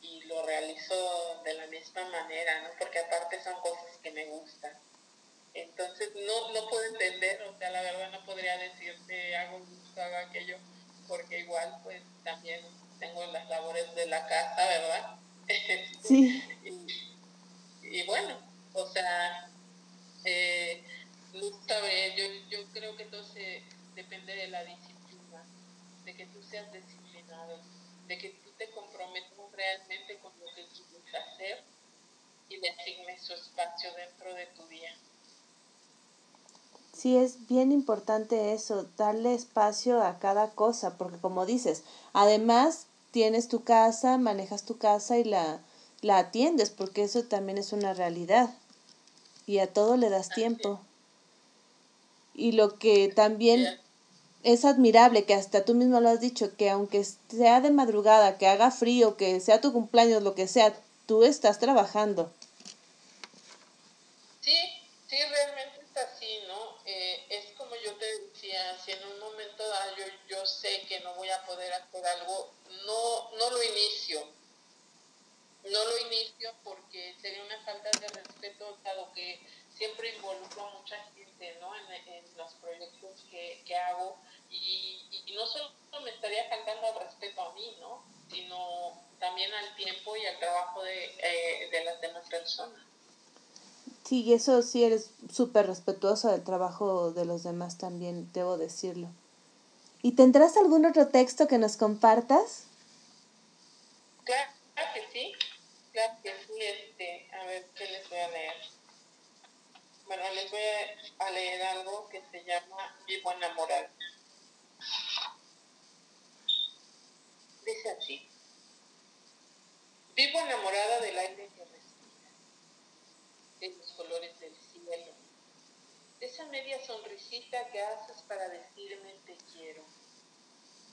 y, y lo realizo de la misma manera, ¿no? Porque aparte son cosas que me gustan. Entonces no, no puedo entender, o sea, la verdad no podría decirte hago esto, hago aquello, porque igual pues también tengo las labores de la casa, ¿verdad? Sí. y, bueno, o sea, eh, yo, yo creo que todo se depende de la disciplina, de que tú seas disciplinado, de que tú te comprometas realmente con lo que quieres hacer y le asignes su espacio dentro de tu día. Sí, es bien importante eso, darle espacio a cada cosa, porque como dices, además tienes tu casa, manejas tu casa y la, la atiendes, porque eso también es una realidad. Y a todo le das tiempo. Y lo que también es admirable, que hasta tú mismo lo has dicho, que aunque sea de madrugada, que haga frío, que sea tu cumpleaños, lo que sea, tú estás trabajando. Sí, sí, realmente es así, ¿no? Eh, es como yo te decía, si en un momento dado yo, yo sé que no voy a poder hacer algo, no, no lo inicio. No lo inicio porque sería una falta de respeto, dado que siempre involucro a mucha gente ¿no? en, los proyectos que, que hago y, y, no solo me estaría faltando al respeto a mí, ¿no? sino también al tiempo y al trabajo de, eh, de las demás personas. Sí, eso sí eres súper respetuoso del trabajo de los demás también, debo decirlo. ¿Y tendrás algún otro texto que nos compartas? Claro, que sí, claro que sí, este, a ver, ¿qué les voy a leer? Bueno, les voy a leer algo que se llama Vivo enamorado. Dice así. Vivo enamorada del aire que respira, de los colores del cielo, de esa media sonrisita que haces para decirme te quiero,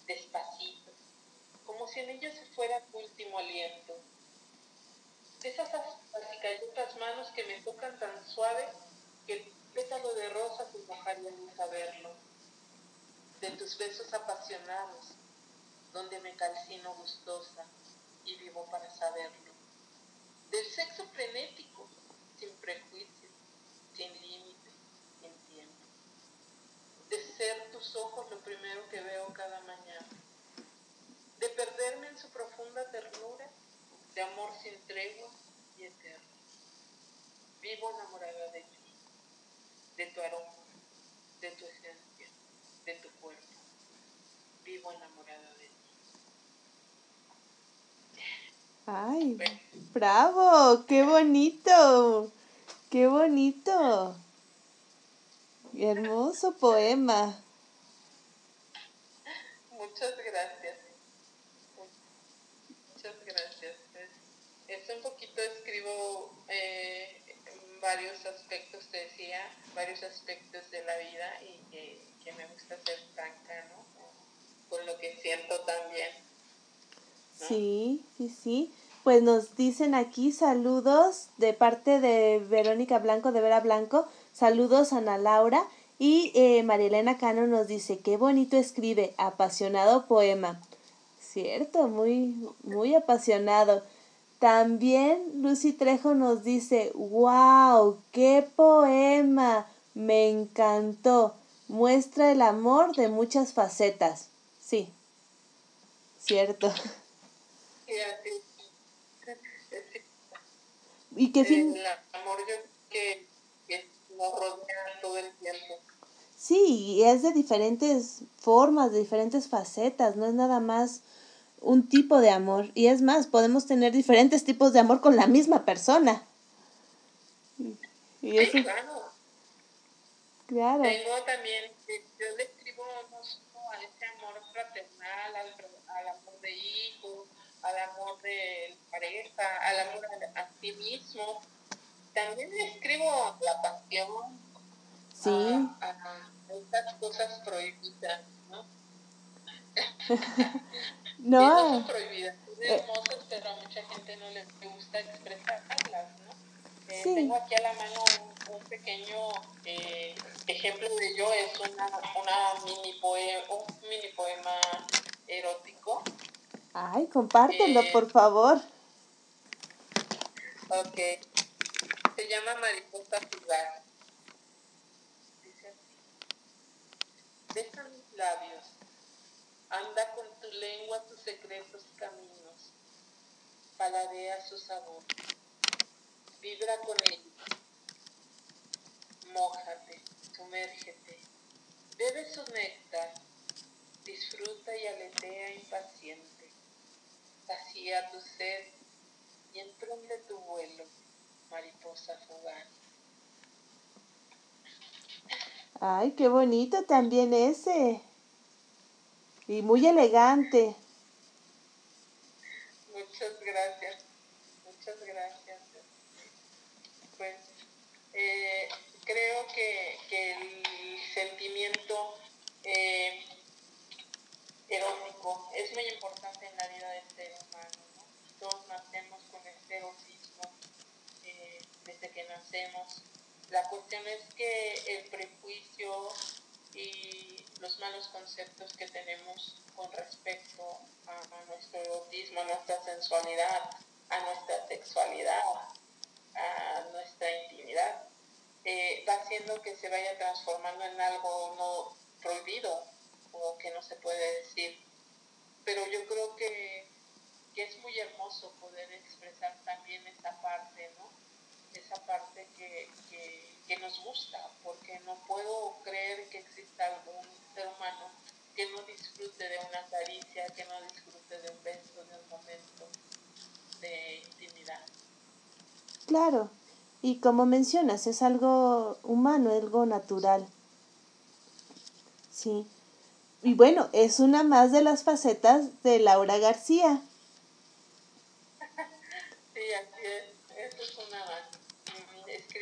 despacito, como si en ella se fuera tu último aliento, de esas acicallotas manos que me tocan tan suave que el pétalo de rosa te mojaría en saberlo, de tus besos apasionados, donde me calcino gustosa y vivo para saberlo, del sexo frenético, sin prejuicios, sin límites, sin tiempo, de ser tus ojos lo primero que veo cada mañana, de perderme en su profunda ternura, de amor sin tregua y eterno. Vivo enamorada de ti de tu aroma, de tu esencia, de tu cuerpo. Vivo enamorada de ti. Ay, bravo, qué bonito, qué bonito. Hermoso poema. Muchas gracias. Muchas gracias. Es, un poquito, escribo eh, varios aspectos, te decía, varios aspectos de la vida y que, me gusta ser franca, ¿no? Con lo que siento también. Sí, sí, sí. Pues nos dicen aquí saludos de parte de Verónica Blanco, de Vera Blanco. Saludos Ana Laura. Y eh, Marielena Cano nos dice, qué bonito escribe, apasionado poema. Cierto, muy, muy apasionado. También Lucy Trejo nos dice, wow, qué poema, me encantó, muestra el amor de muchas facetas. Sí, cierto. ¿Y qué fin? El amor que, que nos rodea todo el tiempo. Sí, es de diferentes formas, de diferentes facetas, no es nada más un tipo de amor. Y es más, podemos tener diferentes tipos de amor con la misma persona. Y eso... claro. claro. Tengo también, yo le escribo no solo a ese amor fraternal, al, al amor de hijo, al amor de pareja, al amor a, a ti mismo. También escribo la pasión, Sí. a, a estas cosas prohibidas, ¿no? No son prohibidas, son Eh. pero a mucha gente no les gusta expresarlas, ¿no? Eh, Sí. Tengo aquí a la mano un, un pequeño eh, ejemplo de ello, es una, una mini poema, un mini poema erótico. ay, compártelo, Eh. por favor. Ok. Se llama Mariposa Fugaz. Dice así. Besa mis labios. Anda con tu lengua tus secretos caminos. Paladea su sabor. Vibra con ellos. Mójate, sumérgete. Bebe su néctar. Disfruta y aletea impaciente. Vacía tu sed y emprende tu vuelo, mariposa fugaz. Ay, qué bonito también ese. Y muy elegante. Muchas gracias, muchas gracias. Pues eh, creo que, que el sentimiento eh, erótico es muy importante en la vida del ser humano. ¿no? Todos nacemos con este erotismo eh, desde que nacemos. La cuestión es que el prejuicio y los malos conceptos que tenemos con respecto a, nuestro erotismo, a nuestra sensualidad, a nuestra sexualidad, a nuestra intimidad, eh, va haciendo que se vaya transformando en algo no prohibido o que no se puede decir. Pero yo creo que, que es muy hermoso poder expresar también esa parte, ¿no? Esa parte que, que, que nos gusta, porque no puedo creer que exista algún ser humano que no disfrute de una caricia, que no disfrute de un beso, de un momento de intimidad. Claro. Y como mencionas, es algo humano, algo natural. Sí. Y bueno, es una más de las facetas de Laura García. Sí, así es. Eso es una más.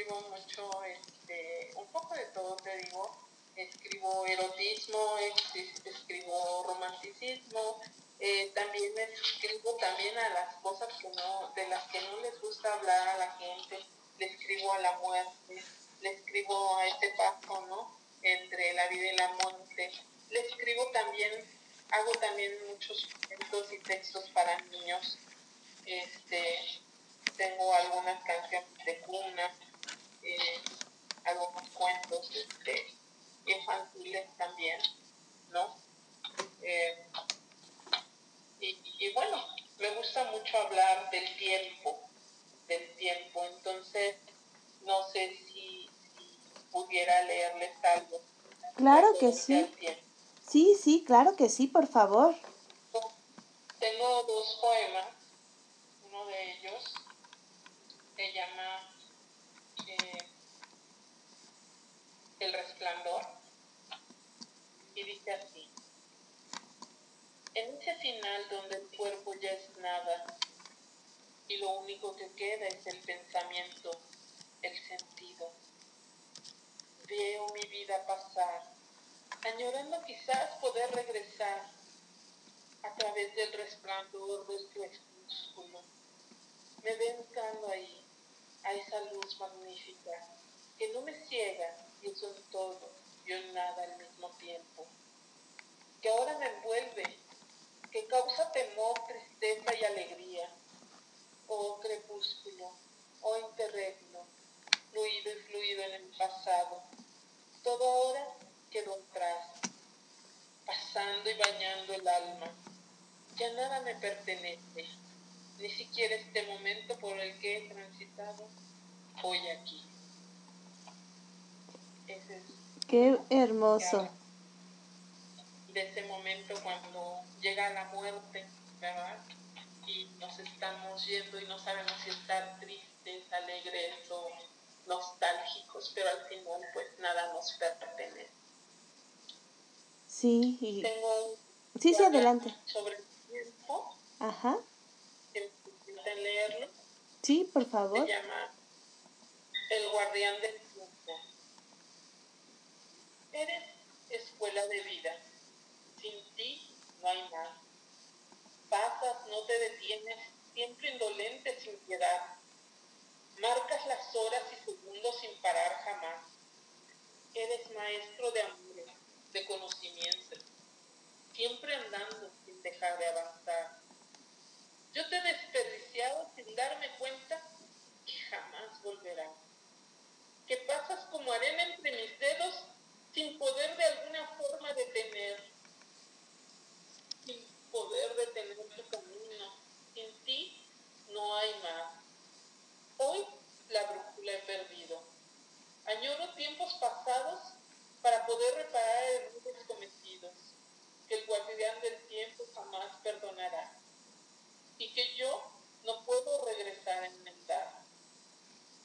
Escribo mucho, este, un poco de todo, te digo. Escribo erotismo, ex- escribo romanticismo, eh, también escribo también a las cosas que no, de las que no les gusta hablar a la gente, le escribo a la muerte, le escribo a ese paso, ¿no? Entre la vida y la muerte. Le escribo también, hago también muchos cuentos y textos para niños. Este, tengo algunas canciones de cuna, eh, algunos cuentos este, infantiles también, ¿no? Eh, y, y bueno, me gusta mucho hablar del tiempo, del tiempo, entonces no sé si, si pudiera leerles algo. Claro que sí. Sí, sí, claro que sí, por favor. Tengo dos poemas, uno de ellos se llama eh, El resplandor y dice así, en ese final donde el cuerpo ya es nada y lo único que queda es el pensamiento, el sentido. Veo mi vida pasar, añorando quizás poder regresar a través del resplandor del crepúsculo. Me veo entrando ahí, a esa luz magnífica, que no me ciega y es un todo y un nada al mismo tiempo, que ahora me envuelve, que causa temor, tristeza y alegría. Oh crepúsculo, oh interregno, fluido y fluido en el pasado, todo ahora quedó atrás, pasando y bañando el alma. Ya nada me pertenece, ni siquiera este momento por el que he transitado hoy aquí. Ese es Qué hermoso. de ese momento cuando llega la muerte, ¿verdad? Y nos estamos yendo y no sabemos si estar tristes, alegres o nostálgicos, pero al final pues nada nos pertenece. Sí, y... Tengo un Sí, sí, adelante. sobre el tiempo, Ajá. Necesitan leerlo. Sí, por Se favor. llama El guardián del tiempo. Eres escuela de vida. Sin ti no hay más. Pasas, no te detienes, siempre indolente sin piedad. Marcas las horas y segundos sin parar jamás. Eres maestro de amor, de conocimiento, siempre andando sin dejar de avanzar. Yo te he desperdiciado sin darme cuenta que jamás volverá. Que pasas como arena entre mis dedos sin poder de alguna forma detener, sin poder detener tu camino. Sin ti no hay más. Hoy la brújula he perdido. Añoro tiempos pasados para poder reparar errores cometidos, que el guardián del tiempo jamás perdonará y que yo no puedo regresar a enmendar.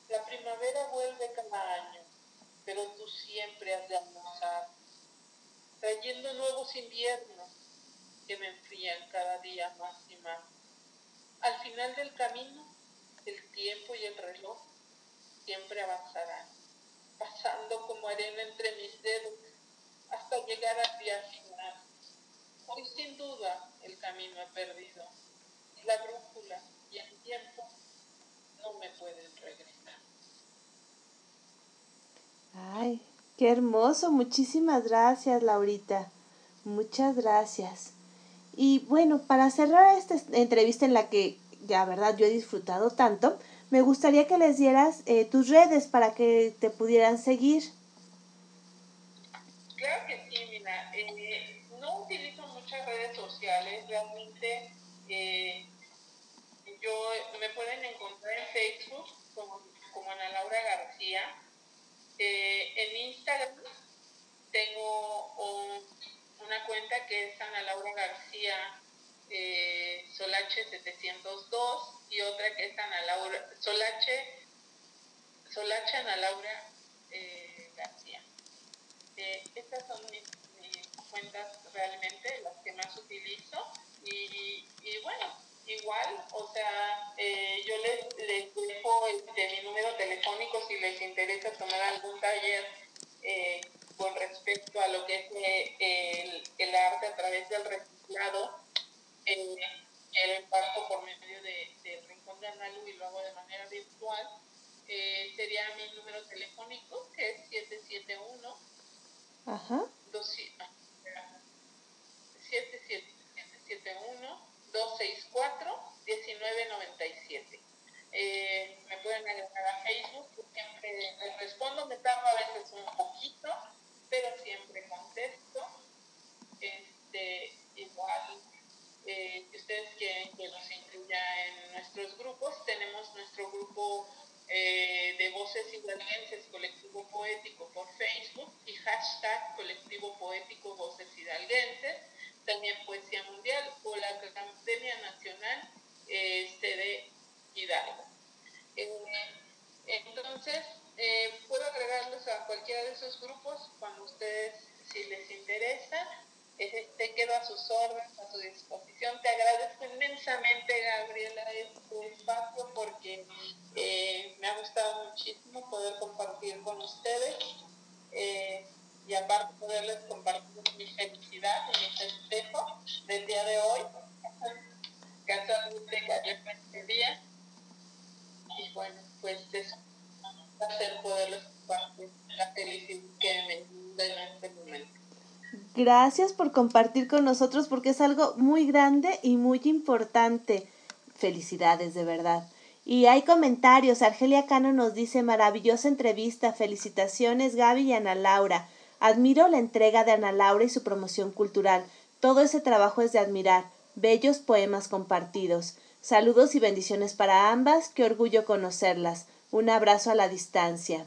La primavera vuelve cada año, pero tú siempre has de almorzar, trayendo nuevos inviernos que me enfrían cada día más y más. Al final del camino, el tiempo y el reloj siempre avanzarán, pasando como arena entre mis dedos hasta llegar al día final. Hoy sin duda el camino he perdido. La brújula y el tiempo no me pueden regresar. Ay, qué hermoso. Muchísimas gracias, Laurita. Muchas gracias. Y bueno, para cerrar esta entrevista en la que, ya verdad, yo he disfrutado tanto, me gustaría que les dieras eh, tus redes para que te pudieran seguir. Claro que sí, mira, eh, no utilizo muchas redes sociales, realmente eh, yo me pueden encontrar en Facebook como, Ana Laura García, eh, en Instagram tengo un- una cuenta que es Ana Laura García eh, Solache 702 y otra que es Ana Laura Solache Solache Ana Laura eh, García. Eh, estas son mis, cuentas realmente, las que más utilizo. Y bueno, igual, o sea, eh, yo les, les dejo este, mi número telefónico si les interesa tomar algún taller eh, con respecto a lo que es eh, el, el arte a través del reciclado. Lo imparto por medio de, del Rincón de Analu y lo hago de manera virtual. Sería mi número telefónico, que es 771 Ajá. 264-1997. Eh, me pueden agregar a Facebook, siempre les respondo, me tardo a veces un poquito, pero siempre contesto. Este, igual, eh, ustedes quieren que los incluya en nuestros grupos, tenemos nuestro grupo eh, de voces hidalguenses colectivo poético por Facebook y hashtag colectivo poético voces hidalguenses, también poesía mundial o la Academia Nacional eh, sede Hidalgo. Eh, entonces, eh, puedo agregarlos a cualquiera de esos grupos cuando ustedes, si les interesa, eh, te quedo a sus órdenes, a su disposición. Te agradezco inmensamente, Gabriela, este espacio porque eh, me ha gustado muchísimo poder compartir con ustedes y aparte poderles compartir mi felicidad y mi festejo del día de hoy. Casualmente en este día y bueno, pues es un placer poderles compartir la felicidad que me da en este momento. Gracias por compartir con nosotros porque es algo muy grande y muy importante. Felicidades, de verdad. Y hay comentarios. Argelia Cano nos dice maravillosa entrevista. Felicitaciones, Gaby y Ana Laura. Admiro la entrega de Ana Laura y su promoción cultural. Todo ese trabajo es de admirar. Bellos poemas compartidos. Saludos y bendiciones para ambas. Qué orgullo conocerlas. Un abrazo a la distancia.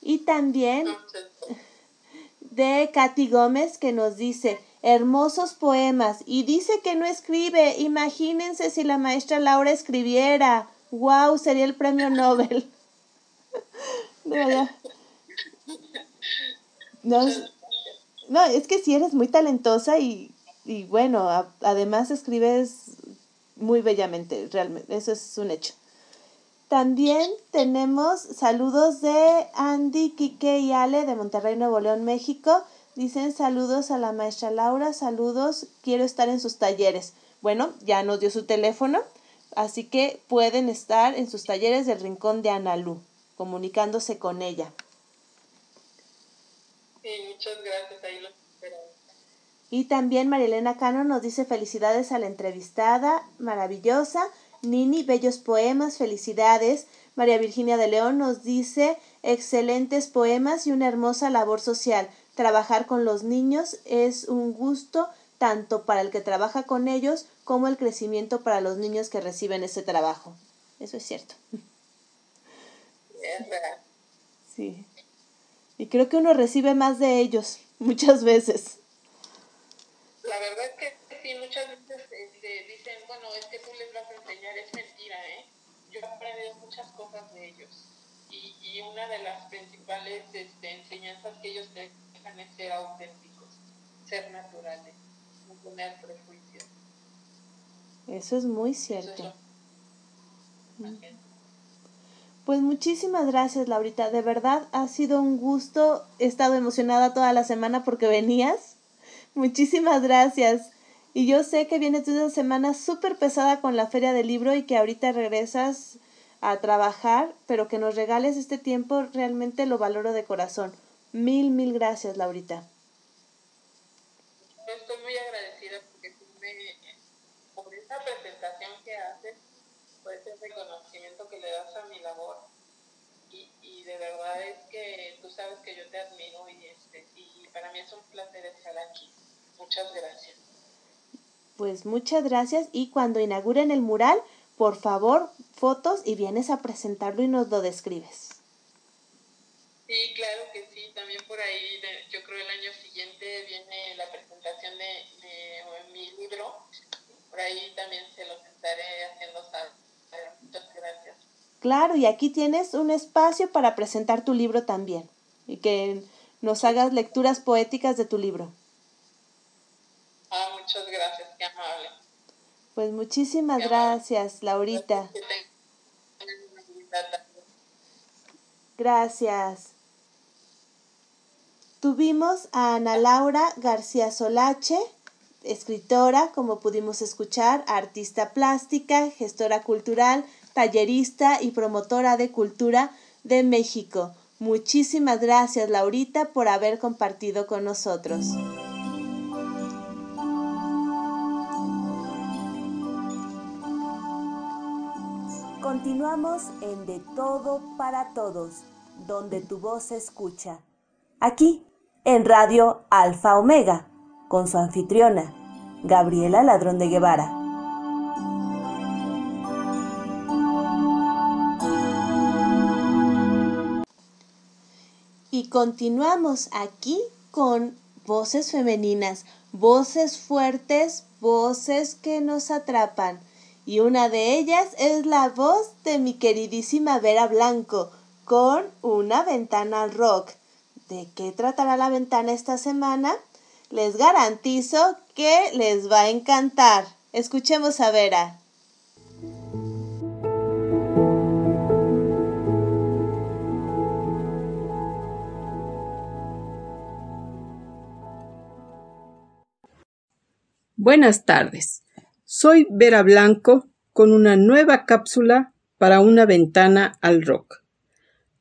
Y también de Katy Gómez que nos dice hermosos poemas y dice que no escribe. Imagínense si la maestra Laura escribiera. ¡Wow! Sería el premio Nobel. Nos, No, es que sí eres muy talentosa y, y bueno, además escribes muy bellamente, realmente, eso es un hecho. También tenemos saludos de Andy, Quique y Ale de Monterrey, Nuevo León, México. Dicen saludos a la maestra Laura, saludos, quiero estar en sus talleres. Bueno, ya nos dio su teléfono, así que pueden estar en sus talleres del Rincón de Analú, comunicándose con ella. Sí, muchas gracias, ahí los esperamos. Y también Marilena Cano nos dice felicidades a la entrevistada, maravillosa. Nini, bellos poemas, felicidades. María Virginia de León nos dice excelentes poemas y una hermosa labor social. Trabajar con los niños es un gusto tanto para el que trabaja con ellos como el crecimiento para los niños que reciben ese trabajo. Eso es cierto. Sí. Y creo que uno recibe más de ellos muchas veces. La verdad es que sí, muchas veces este, dicen, bueno, es que tú les vas a enseñar, es mentira, ¿eh? Yo he aprendido muchas cosas de ellos. Y, y una de las principales este, enseñanzas que ellos te dejan es ser auténticos, ser naturales, no poner prejuicios. Eso es muy cierto. Pues muchísimas gracias, Laurita. De verdad ha sido un gusto. He estado emocionada toda la semana porque venías. Muchísimas gracias. Y yo sé que vienes de una semana súper pesada con la feria del libro y que ahorita regresas a trabajar, pero que nos regales este tiempo realmente lo valoro de corazón. Mil, mil gracias, Laurita. Estoy muy agradecida porque tú me, por esa presentación que haces, por ese das a mi labor. Y, y de verdad es que tú sabes que yo te admiro y, este, y para mí es un placer estar aquí. Muchas gracias. Pues muchas gracias y cuando inauguren el mural, por favor, fotos y vienes a presentarlo y nos lo describes. Sí, claro que sí. También por ahí, yo creo el año siguiente viene la presentación de, de mi libro. Por ahí también se los estaré haciendo saber. Muchas gracias. Claro, y aquí tienes un espacio para presentar tu libro también y que nos hagas lecturas poéticas de tu libro. Ah, muchas gracias, qué amable. Pues muchísimas gracias, Laurita. Gracias. Tuvimos a Ana Laura García Solache, escritora, como pudimos escuchar, artista plástica, gestora cultural, tallerista y promotora de cultura de México. Muchísimas gracias, Laurita, por haber compartido con nosotros. Continuamos en De Todo para Todos, donde tu voz se escucha. Aquí, en Radio Alfa Omega, con su anfitriona, Gabriela Ladrón de Guevara. Continuamos aquí con voces femeninas, voces fuertes, voces que nos atrapan y una de ellas es la voz de mi queridísima Vera Blanco con una ventana al rock. ¿De qué tratará la ventana esta semana? Les garantizo que les va a encantar. Escuchemos a Vera. Buenas tardes. Soy Vera Blanco con una nueva cápsula para una ventana al rock.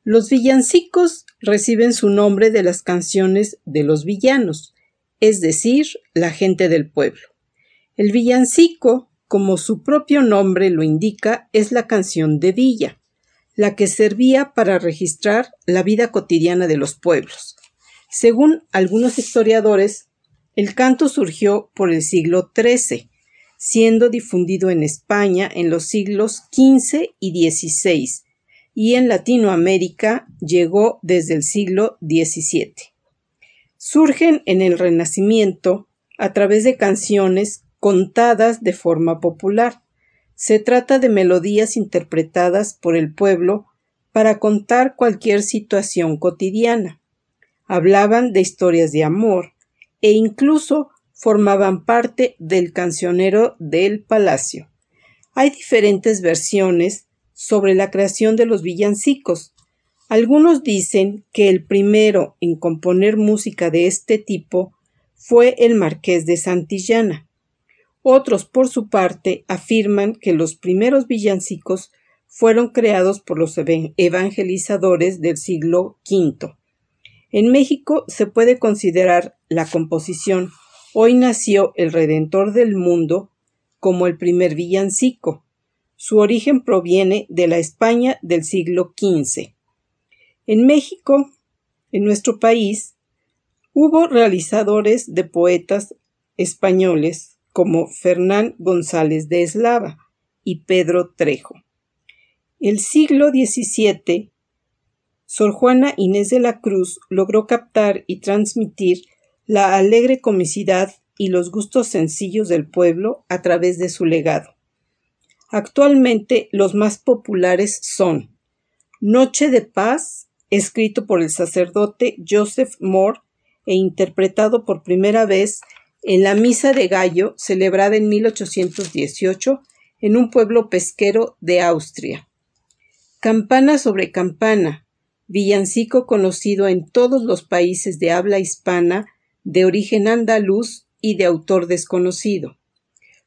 Los villancicos reciben su nombre de las canciones de los villanos, es decir, la gente del pueblo. El villancico, como su propio nombre lo indica, es la canción de villa, la que servía para registrar la vida cotidiana de los pueblos. Según algunos historiadores, el canto surgió por el siglo XIII, siendo difundido en España en los siglos XV y XVI, y en Latinoamérica llegó desde el siglo XVII. Surgen en el Renacimiento a través de canciones contadas de forma popular. Se trata de melodías interpretadas por el pueblo para contar cualquier situación cotidiana. Hablaban de historias de amor, e incluso formaban parte del cancionero del palacio. Hay diferentes versiones sobre la creación de los villancicos. Algunos dicen que el primero en componer música de este tipo fue el marqués de Santillana. Otros, por su parte, afirman que los primeros villancicos fueron creados por los evangelizadores del siglo V. En México se puede considerar la composición Hoy nació el Redentor del mundo como el primer villancico. Su origen proviene de la España del siglo XV. En México, en nuestro país, hubo realizadores de poetas españoles como Fernán González de Eslava y Pedro Trejo. El siglo XVII, Sor Juana Inés de la Cruz logró captar y transmitir la alegre comicidad y los gustos sencillos del pueblo a través de su legado. Actualmente los más populares son Noche de Paz, escrito por el sacerdote Joseph Moore e interpretado por primera vez en la Misa de Gallo celebrada en 1818 en un pueblo pesquero de Austria. Campana sobre campana, villancico conocido en todos los países de habla hispana de origen andaluz y de autor desconocido.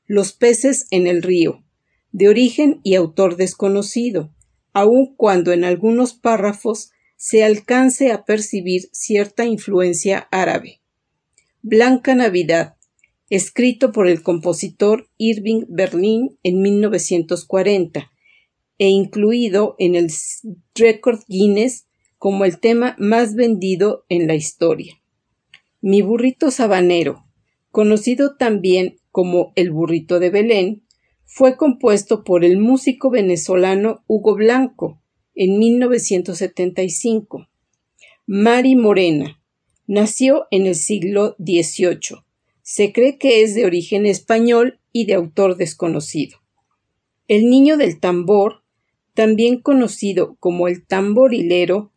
Los peces en el río, de origen y autor desconocido, aun cuando en algunos párrafos se alcance a percibir cierta influencia árabe. Blanca Navidad, escrito por el compositor Irving Berlin en 1940 e incluido en el Record Guinness como el tema más vendido en la historia. Mi burrito sabanero, conocido también como el burrito de Belén, fue compuesto por el músico venezolano Hugo Blanco en 1975. Mari Morena nació en el siglo XVIII. Se cree que es de origen español y de autor desconocido. El niño del tambor, también conocido como el tamborilero,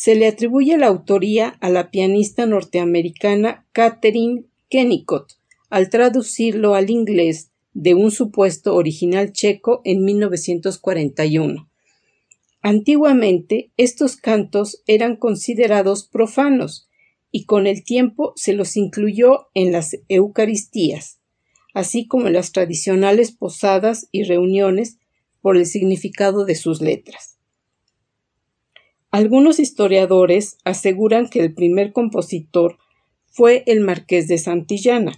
se le atribuye la autoría a la pianista norteamericana Catherine Kennicott, al traducirlo al inglés de un supuesto original checo en 1941. Antiguamente estos cantos eran considerados profanos y con el tiempo se los incluyó en las Eucaristías, así como en las tradicionales posadas y reuniones por el significado de sus letras. Algunos historiadores aseguran que el primer compositor fue el marqués de Santillana,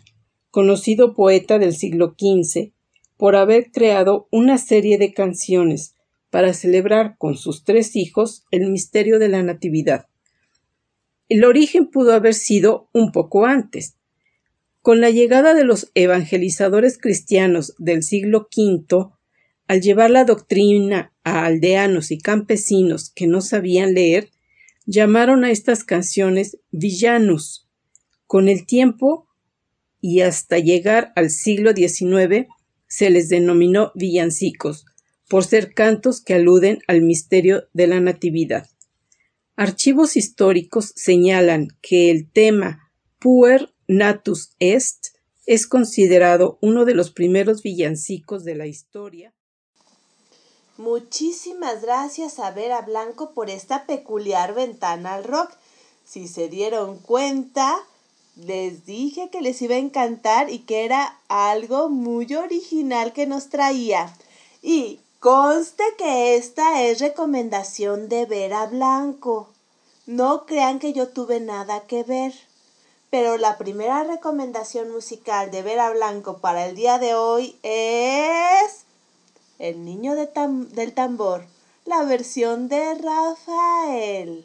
conocido poeta del siglo XV, por haber creado una serie de canciones para celebrar con sus tres hijos el misterio de la Natividad. El origen pudo haber sido un poco antes. Con la llegada de los evangelizadores cristianos del siglo V, al llevar la doctrina a aldeanos y campesinos que no sabían leer, llamaron a estas canciones villanus. Con el tiempo y hasta llegar al siglo XIX se les denominó villancicos, por ser cantos que aluden al misterio de la Natividad. Archivos históricos señalan que el tema Puer Natus Est es considerado uno de los primeros villancicos de la historia Muchísimas gracias a Vera Blanco por esta peculiar ventana al rock. Si se dieron cuenta, les dije que les iba a encantar y que era algo muy original que nos traía. Y conste que esta es recomendación de Vera Blanco. No crean que yo tuve nada que ver. Pero la primera recomendación musical de Vera Blanco para el día de hoy es el niño del tambor, la versión de Rafael.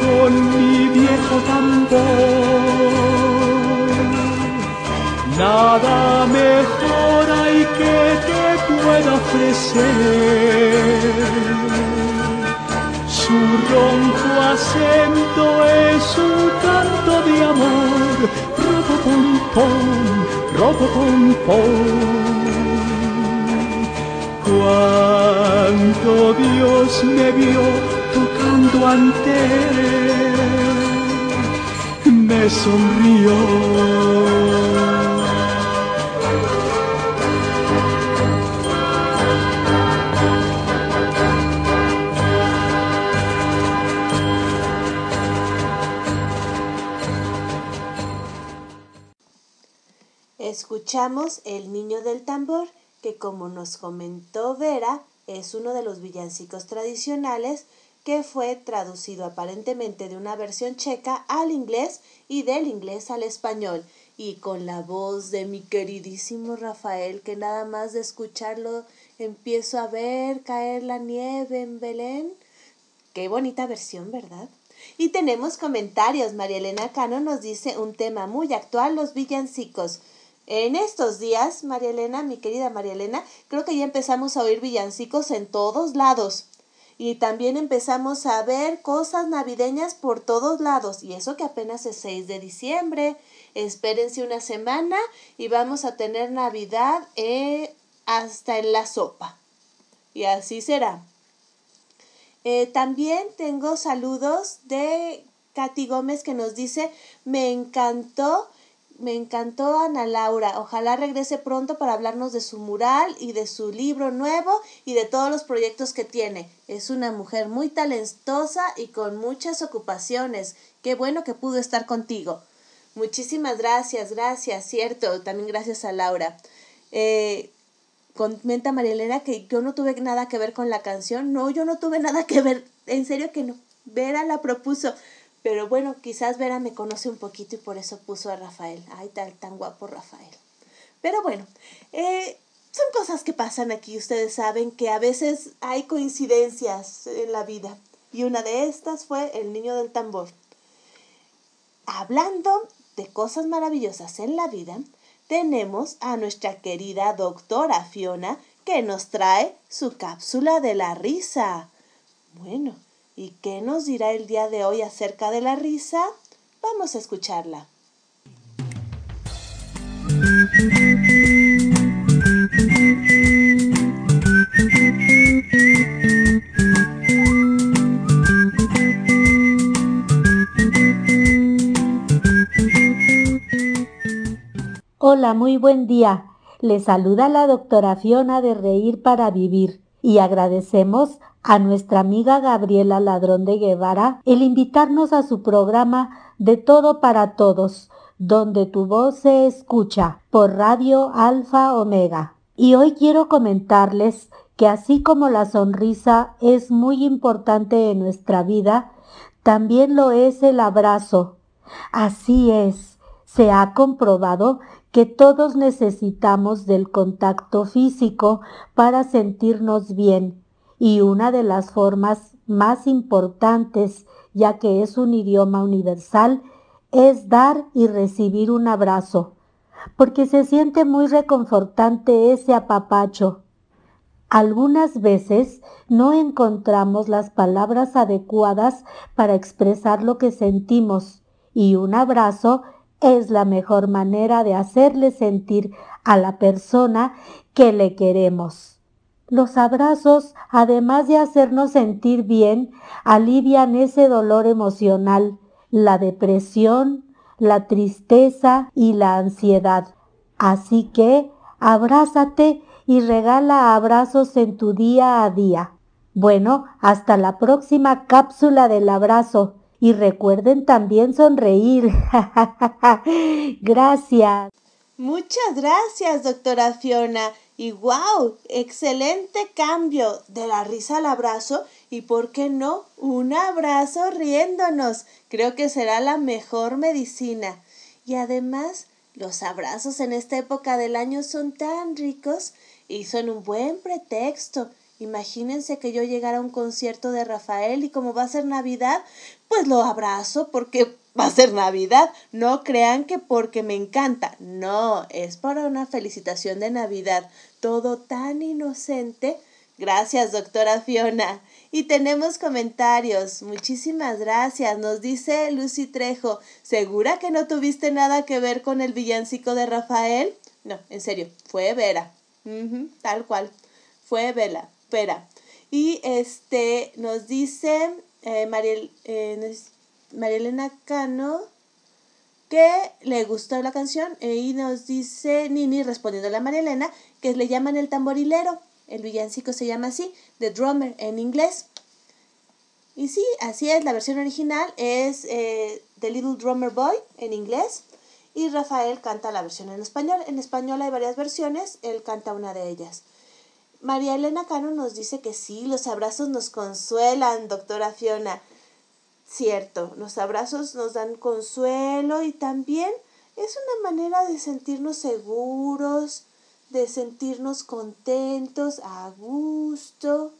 Con mi viejo tambor. Nada mejor hay que te pueda ofrecer. Su ronco acento es un canto de amor. Robo pom pom, robo pom pom. Cuánto Dios me vio me sonrió. Escuchamos El Niño del Tambor, que como nos comentó Vera, es uno de los villancicos tradicionales que fue traducido aparentemente de una versión checa al inglés y del inglés al español, y con la voz de mi queridísimo Rafael, que nada más de escucharlo empiezo a ver caer la nieve en Belén. Qué bonita versión, ¿verdad? Y tenemos comentarios. María Elena Cano nos dice un tema muy actual, los villancicos. En estos días, María Elena, mi querida María Elena, creo que ya empezamos a oír villancicos en todos lados. Y también empezamos a ver cosas navideñas por todos lados. Y eso que apenas es 6 de diciembre. Espérense una semana y vamos a tener Navidad eh, hasta en la sopa. Y así será. Eh, también tengo saludos de Katy Gómez que nos dice, me encantó me encantó Ana Laura. Ojalá regrese pronto para hablarnos de su mural y de su libro nuevo y de todos los proyectos que tiene. Es una mujer muy talentosa y con muchas ocupaciones. Qué bueno que pudo estar contigo. Muchísimas gracias, gracias, cierto. También gracias a Laura. Eh, comenta María Elena que yo no tuve nada que ver con la canción. No, yo no tuve nada que ver. En serio que no. Vera la propuso. Pero bueno, quizás Vera me conoce un poquito y por eso puso a Rafael. Ay, tal, tan guapo Rafael. Pero bueno, eh, son cosas que pasan aquí. Ustedes saben que a veces hay coincidencias en la vida. Y una de estas fue el niño del tambor. Hablando de cosas maravillosas en la vida, tenemos a nuestra querida doctora Fiona que nos trae su cápsula de la risa. Bueno, ¿Y qué nos dirá el día de hoy acerca de la risa? Vamos a escucharla. Hola, muy buen día. Le saluda la doctora Fiona de Reír para Vivir y agradecemos a nuestra amiga Gabriela Ladrón de Guevara el invitarnos a su programa De Todo para Todos, donde tu voz se escucha por Radio Alfa Omega. Y hoy quiero comentarles que así como la sonrisa es muy importante en nuestra vida, también lo es el abrazo. Así es, se ha comprobado que todos necesitamos del contacto físico para sentirnos bien y una de las formas más importantes, ya que es un idioma universal, es dar y recibir un abrazo, porque se siente muy reconfortante ese apapacho. Algunas veces no encontramos las palabras adecuadas para expresar lo que sentimos y un abrazo es la mejor manera de hacerle sentir a la persona que le queremos. Los abrazos, además de hacernos sentir bien, alivian ese dolor emocional, la depresión, la tristeza y la ansiedad. Así que abrázate y regala abrazos en tu día a día. Bueno, hasta la próxima cápsula del abrazo. Y recuerden también sonreír. gracias. Muchas gracias, doctora Fiona. Y wow, excelente cambio de la risa al abrazo y, ¿por qué no? Un abrazo riéndonos. Creo que será la mejor medicina. Y además, los abrazos en esta época del año son tan ricos y son un buen pretexto Imagínense que yo llegara a un concierto de Rafael y como va a ser Navidad, pues lo abrazo porque va a ser Navidad. No crean que porque me encanta. No, es para una felicitación de Navidad. Todo tan inocente. Gracias, doctora Fiona. Y tenemos comentarios. Muchísimas gracias. Nos dice Lucy Trejo. ¿Segura que no tuviste nada que ver con el villancico de Rafael? No, en serio, fue Vera. tal cual. Fue Vela espera. Y este nos dice eh, Mariel, eh, Elena Cano que le gustó la canción y nos dice Nini respondiendo a María Elena que le llaman el tamborilero. El villancico se llama así, The Drummer en inglés. Y sí, así es, la versión original es eh, The Little Drummer Boy en inglés y Rafael canta la versión en español. En español hay varias versiones, él canta una de ellas. María Elena Cano nos dice que sí, los abrazos nos consuelan, doctora Fiona. Cierto, los abrazos nos dan consuelo y también es una manera de sentirnos seguros, de sentirnos contentos, a gusto.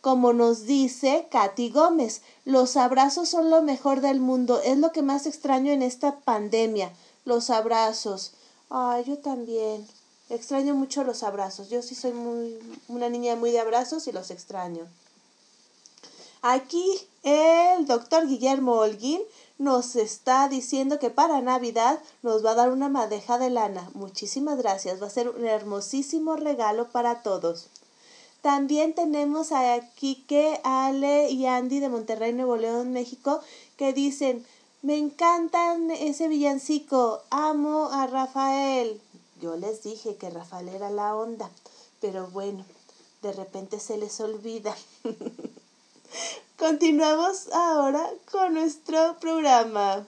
Como nos dice Katy Gómez, los abrazos son lo mejor del mundo, es lo que más extraño en esta pandemia, los abrazos. Ay, yo también. Extraño mucho los abrazos. Yo sí soy muy, una niña muy de abrazos y los extraño. Aquí el doctor Guillermo Holguín nos está diciendo que para Navidad nos va a dar una madeja de lana. Muchísimas gracias. Va a ser un hermosísimo regalo para todos. También tenemos a Kike, Ale y Andy de Monterrey, Nuevo León, México, que dicen, me encantan ese villancico, amo a Rafael. Yo les dije que Rafael era la onda, pero bueno, de repente se les olvida. Continuamos ahora con nuestro programa.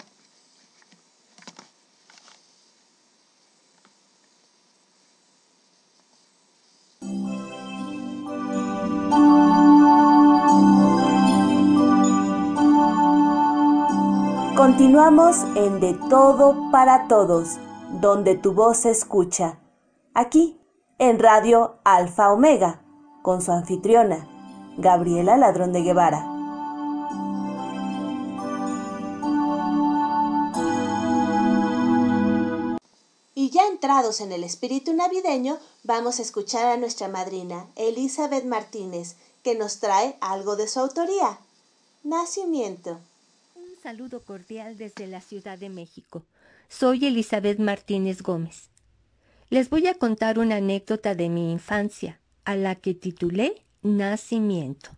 Continuamos en De Todo para Todos donde tu voz se escucha. Aquí, en Radio Alfa Omega, con su anfitriona, Gabriela Ladrón de Guevara. Y ya entrados en el espíritu navideño, vamos a escuchar a nuestra madrina, Elizabeth Martínez, que nos trae algo de su autoría. Nacimiento. Un saludo cordial desde la Ciudad de México. Soy Elizabeth Martínez Gómez. Les voy a contar una anécdota de mi infancia, a la que titulé Nacimiento.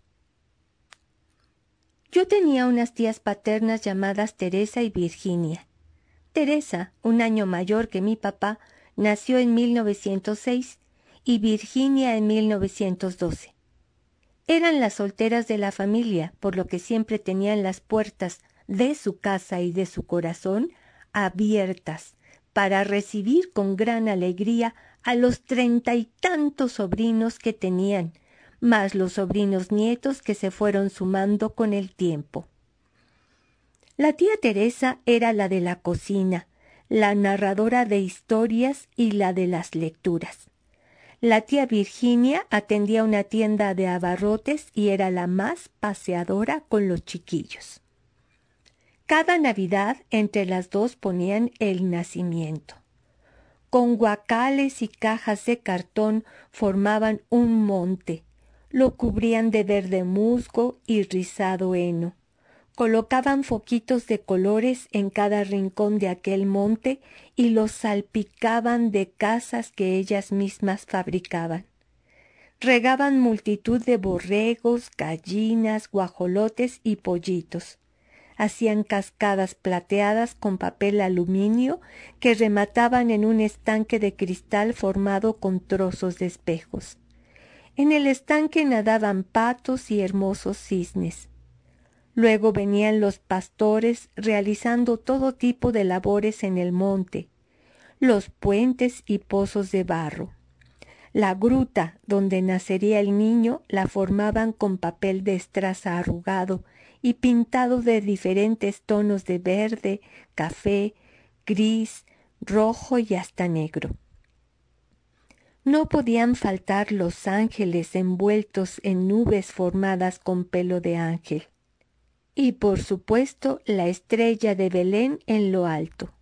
Yo tenía unas tías paternas llamadas Teresa y Virginia. Teresa, un año mayor que mi papá, nació en 1906 y Virginia en 1912. Eran las solteras de la familia, por lo que siempre tenían las puertas de su casa y de su corazón abiertas para recibir con gran alegría a los treinta y tantos sobrinos que tenían, más los sobrinos nietos que se fueron sumando con el tiempo. La tía Teresa era la de la cocina, la narradora de historias y la de las lecturas. La tía Virginia atendía una tienda de abarrotes y era la más paseadora con los chiquillos. Cada Navidad entre las dos ponían el nacimiento. Con guacales y cajas de cartón formaban un monte, lo cubrían de verde musgo y rizado heno. Colocaban foquitos de colores en cada rincón de aquel monte y los salpicaban de casas que ellas mismas fabricaban. Regaban multitud de borregos, gallinas, guajolotes y pollitos. Hacían cascadas plateadas con papel aluminio que remataban en un estanque de cristal formado con trozos de espejos. En el estanque nadaban patos y hermosos cisnes. Luego venían los pastores realizando todo tipo de labores en el monte, los puentes y pozos de barro. La gruta donde nacería el niño la formaban con papel de estraza arrugado y pintado de diferentes tonos de verde, café, gris, rojo y hasta negro. No podían faltar los ángeles envueltos en nubes formadas con pelo de ángel. Y por supuesto la estrella de Belén en lo alto.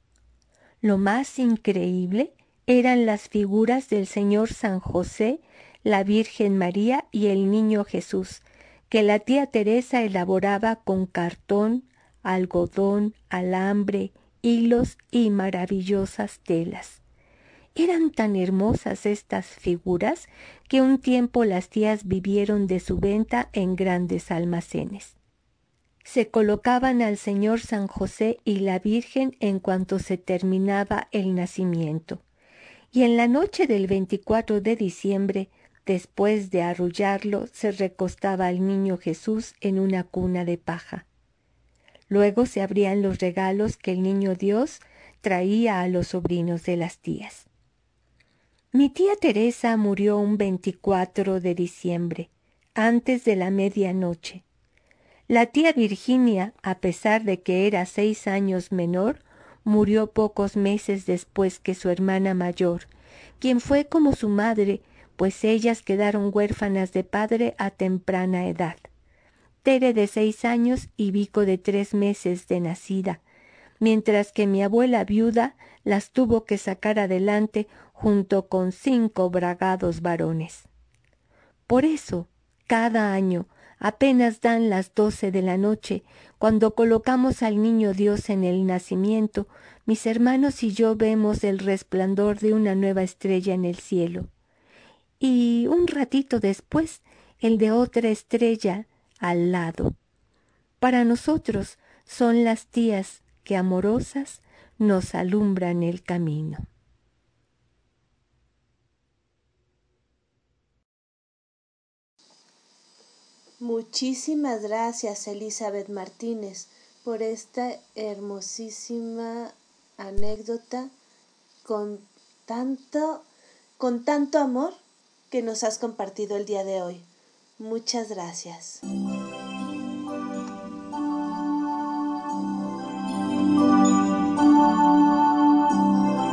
Lo más increíble eran las figuras del Señor San José, la Virgen María y el Niño Jesús, que la tía Teresa elaboraba con cartón, algodón, alambre, hilos y maravillosas telas. Eran tan hermosas estas figuras que un tiempo las tías vivieron de su venta en grandes almacenes. Se colocaban al Señor San José y la Virgen en cuanto se terminaba el nacimiento. Y en la noche del 24 de diciembre, después de arrullarlo, se recostaba al niño Jesús en una cuna de paja. Luego se abrían los regalos que el niño Dios traía a los sobrinos de las tías. Mi tía Teresa murió un 24 de diciembre, antes de la medianoche. La tía Virginia, a pesar de que era seis años menor, murió pocos meses después que su hermana mayor, quien fue como su madre, pues ellas quedaron huérfanas de padre a temprana edad. Tere de seis años y Vico de tres meses de nacida, mientras que mi abuela viuda las tuvo que sacar adelante junto con cinco bragados varones. Por eso, cada año, apenas dan las doce de la noche, cuando colocamos al niño Dios en el nacimiento, mis hermanos y yo vemos el resplandor de una nueva estrella en el cielo. Y un ratito después, el de otra estrella al lado. Para nosotros son las tías que amorosas nos alumbran el camino. Muchísimas gracias Elizabeth Martínez por esta hermosísima anécdota con tanto con tanto amor que nos has compartido el día de hoy. Muchas gracias.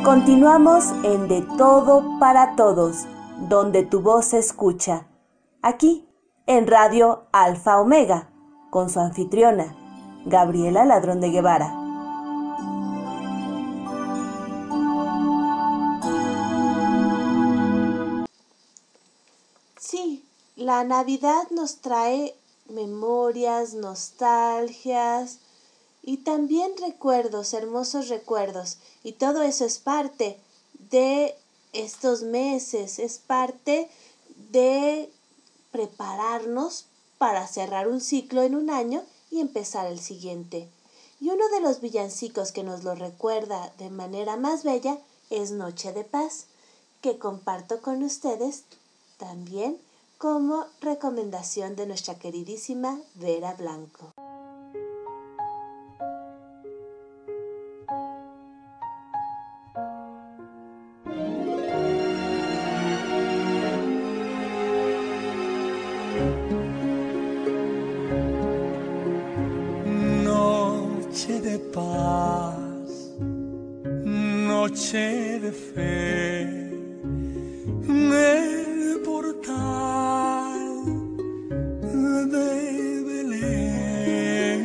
Continuamos en De Todo para Todos, donde tu voz se escucha. Aquí, en Radio Alfa Omega, con su anfitriona, Gabriela Ladrón de Guevara. Sí, la Navidad nos trae memorias, nostalgias, y también recuerdos, hermosos recuerdos. Y todo eso es parte de estos meses, es parte de prepararnos para cerrar un ciclo en un año y empezar el siguiente. Y uno de los villancicos que nos lo recuerda de manera más bella es Noche de Paz, que comparto con ustedes también como recomendación de nuestra queridísima Vera Blanco. De fe, el portal de Belén.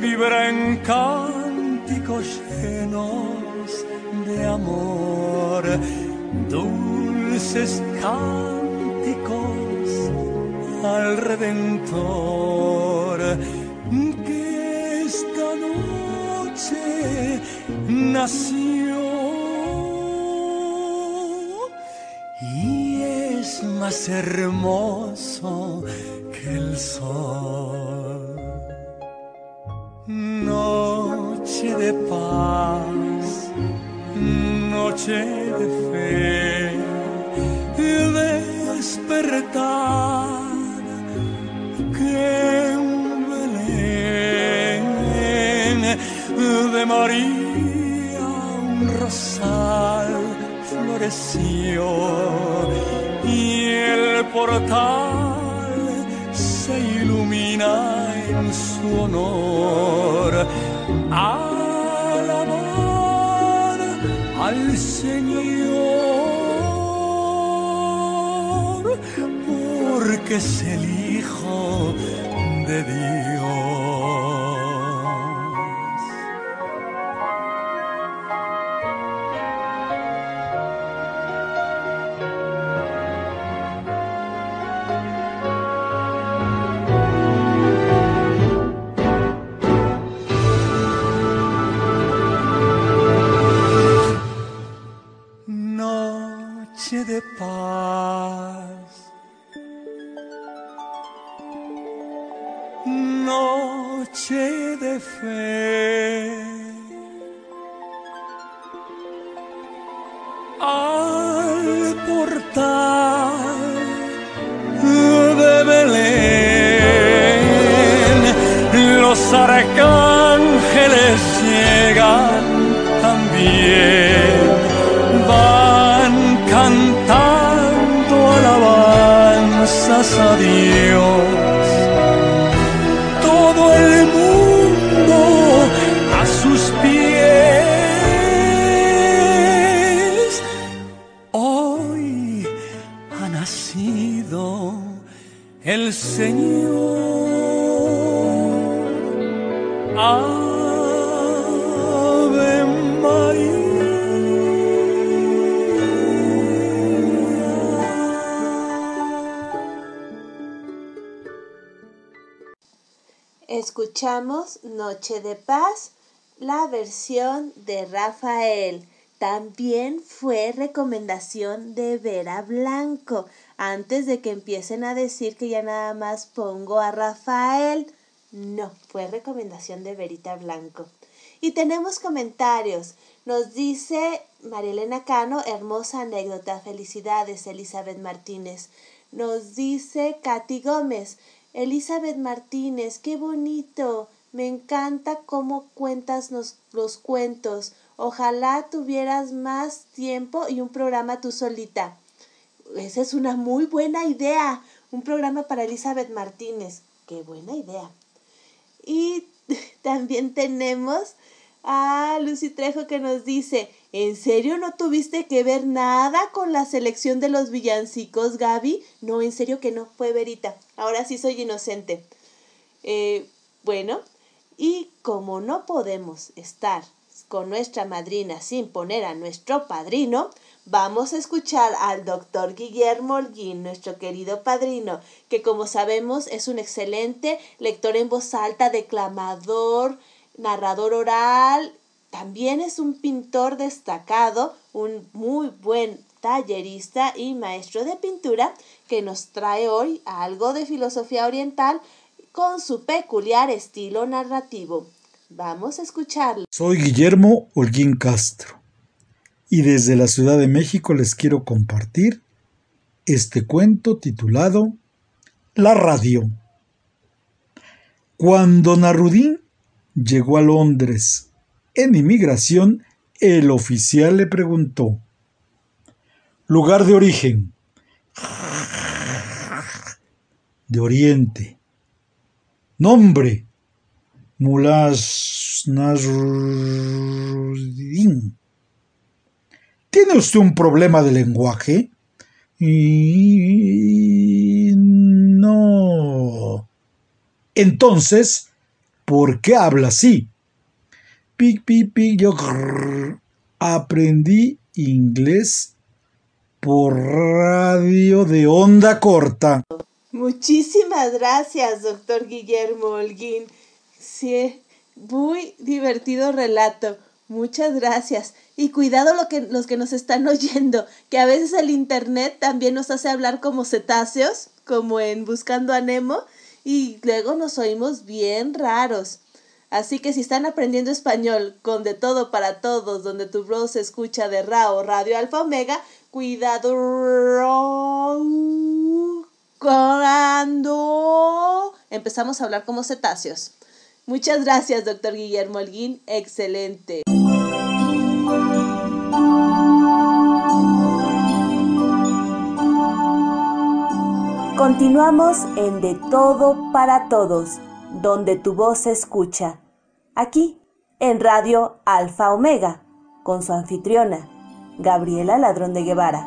Vibra en cánticos llenos de amor, dulces cánticos al Redentor. Que esta noche nació hermoso que el sol. Señor, porque es el Señor. Escuchamos Noche de Paz, la versión de Rafael. También fue recomendación de Vera Blanco. Antes de que empiecen a decir que ya nada más pongo a Rafael. No, fue recomendación de Verita Blanco. Y tenemos comentarios. Nos dice Marielena Cano, hermosa anécdota. Felicidades, Elizabeth Martínez. Nos dice Katy Gómez. Elizabeth Martínez, qué bonito. Me encanta cómo cuentas nos- los cuentos. Ojalá tuvieras más tiempo y un programa tú solita. Esa es una muy buena idea. Un programa para Elizabeth Martínez. Qué buena idea. Y también tenemos a Lucy Trejo que nos dice, ¿en serio no tuviste que ver nada con la selección de los villancicos, Gaby? No, en serio que no, fue Verita. Ahora sí soy inocente. Eh, bueno, y como no podemos estar con nuestra madrina sin poner a nuestro padrino, vamos a escuchar al doctor Guillermo Holguín, nuestro querido padrino, que como sabemos es un excelente lector en voz alta, declamador, narrador oral, también es un pintor destacado, un muy buen tallerista y maestro de pintura que nos trae hoy algo de filosofía oriental con su peculiar estilo narrativo. Vamos a escucharlo. Soy Guillermo Holguín Castro y desde la Ciudad de México les quiero compartir este cuento titulado La radio. Cuando Narudín llegó a Londres en inmigración, el oficial le preguntó, lugar de origen, de Oriente, nombre, Nasruddin. ¿Tiene usted un problema de lenguaje? Y... No. Entonces, ¿por qué habla así? Pic, pic, yo aprendí inglés por radio de onda corta. Muchísimas gracias, doctor Guillermo Holguín. Sí, muy divertido relato. Muchas gracias. Y cuidado lo que, los que nos están oyendo, que a veces el Internet también nos hace hablar como cetáceos, como en Buscando a Nemo, y luego nos oímos bien raros. Así que si están aprendiendo español con De Todo para Todos, donde tu voz se escucha de RAO Radio Alfa Omega, cuidado cuando empezamos a hablar como cetáceos. Muchas gracias, doctor Guillermo Holguín. Excelente. Continuamos en De Todo para Todos, donde tu voz se escucha. Aquí, en Radio Alfa Omega, con su anfitriona, Gabriela Ladrón de Guevara.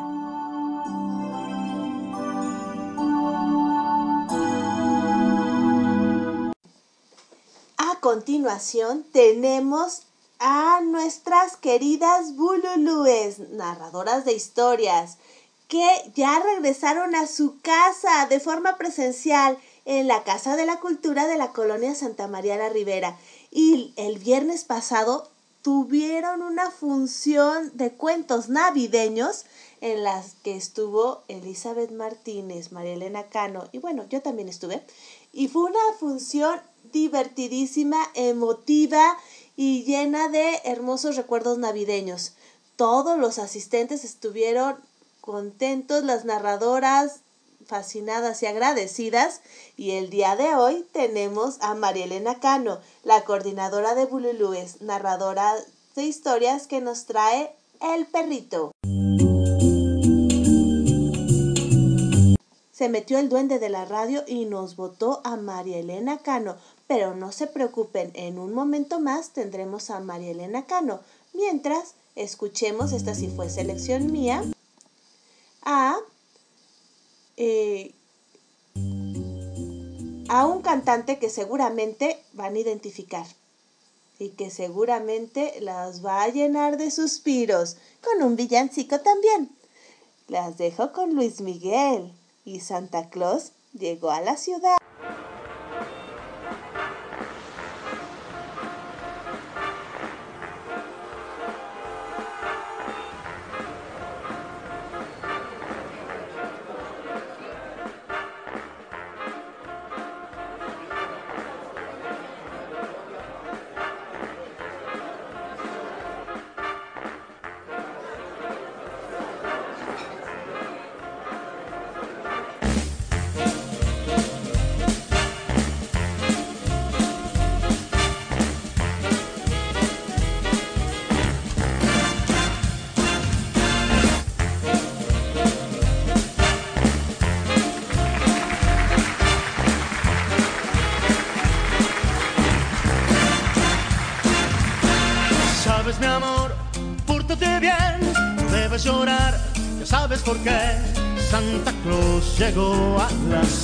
A continuación tenemos a nuestras queridas Bululúes, narradoras de historias, que ya regresaron a su casa de forma presencial en la Casa de la Cultura de la Colonia Santa María la Ribera. Y el viernes pasado tuvieron una función de cuentos navideños en las que estuvo Elizabeth Martínez, María Elena Cano y bueno, yo también estuve. Y fue una función divertidísima, emotiva y llena de hermosos recuerdos navideños. Todos los asistentes estuvieron contentos, las narradoras fascinadas y agradecidas. Y el día de hoy tenemos a María Elena Cano, la coordinadora de Bululúes, narradora de historias que nos trae El Perrito. Se metió el duende de la radio y nos votó a María Elena Cano. Pero no se preocupen, en un momento más tendremos a María Elena Cano. Mientras, escuchemos, esta sí fue selección mía, a eh, a un cantante que seguramente van a identificar y que seguramente las va a llenar de suspiros, con un villancico también. Las dejo con Luis Miguel y Santa Claus llegó a la ciudad.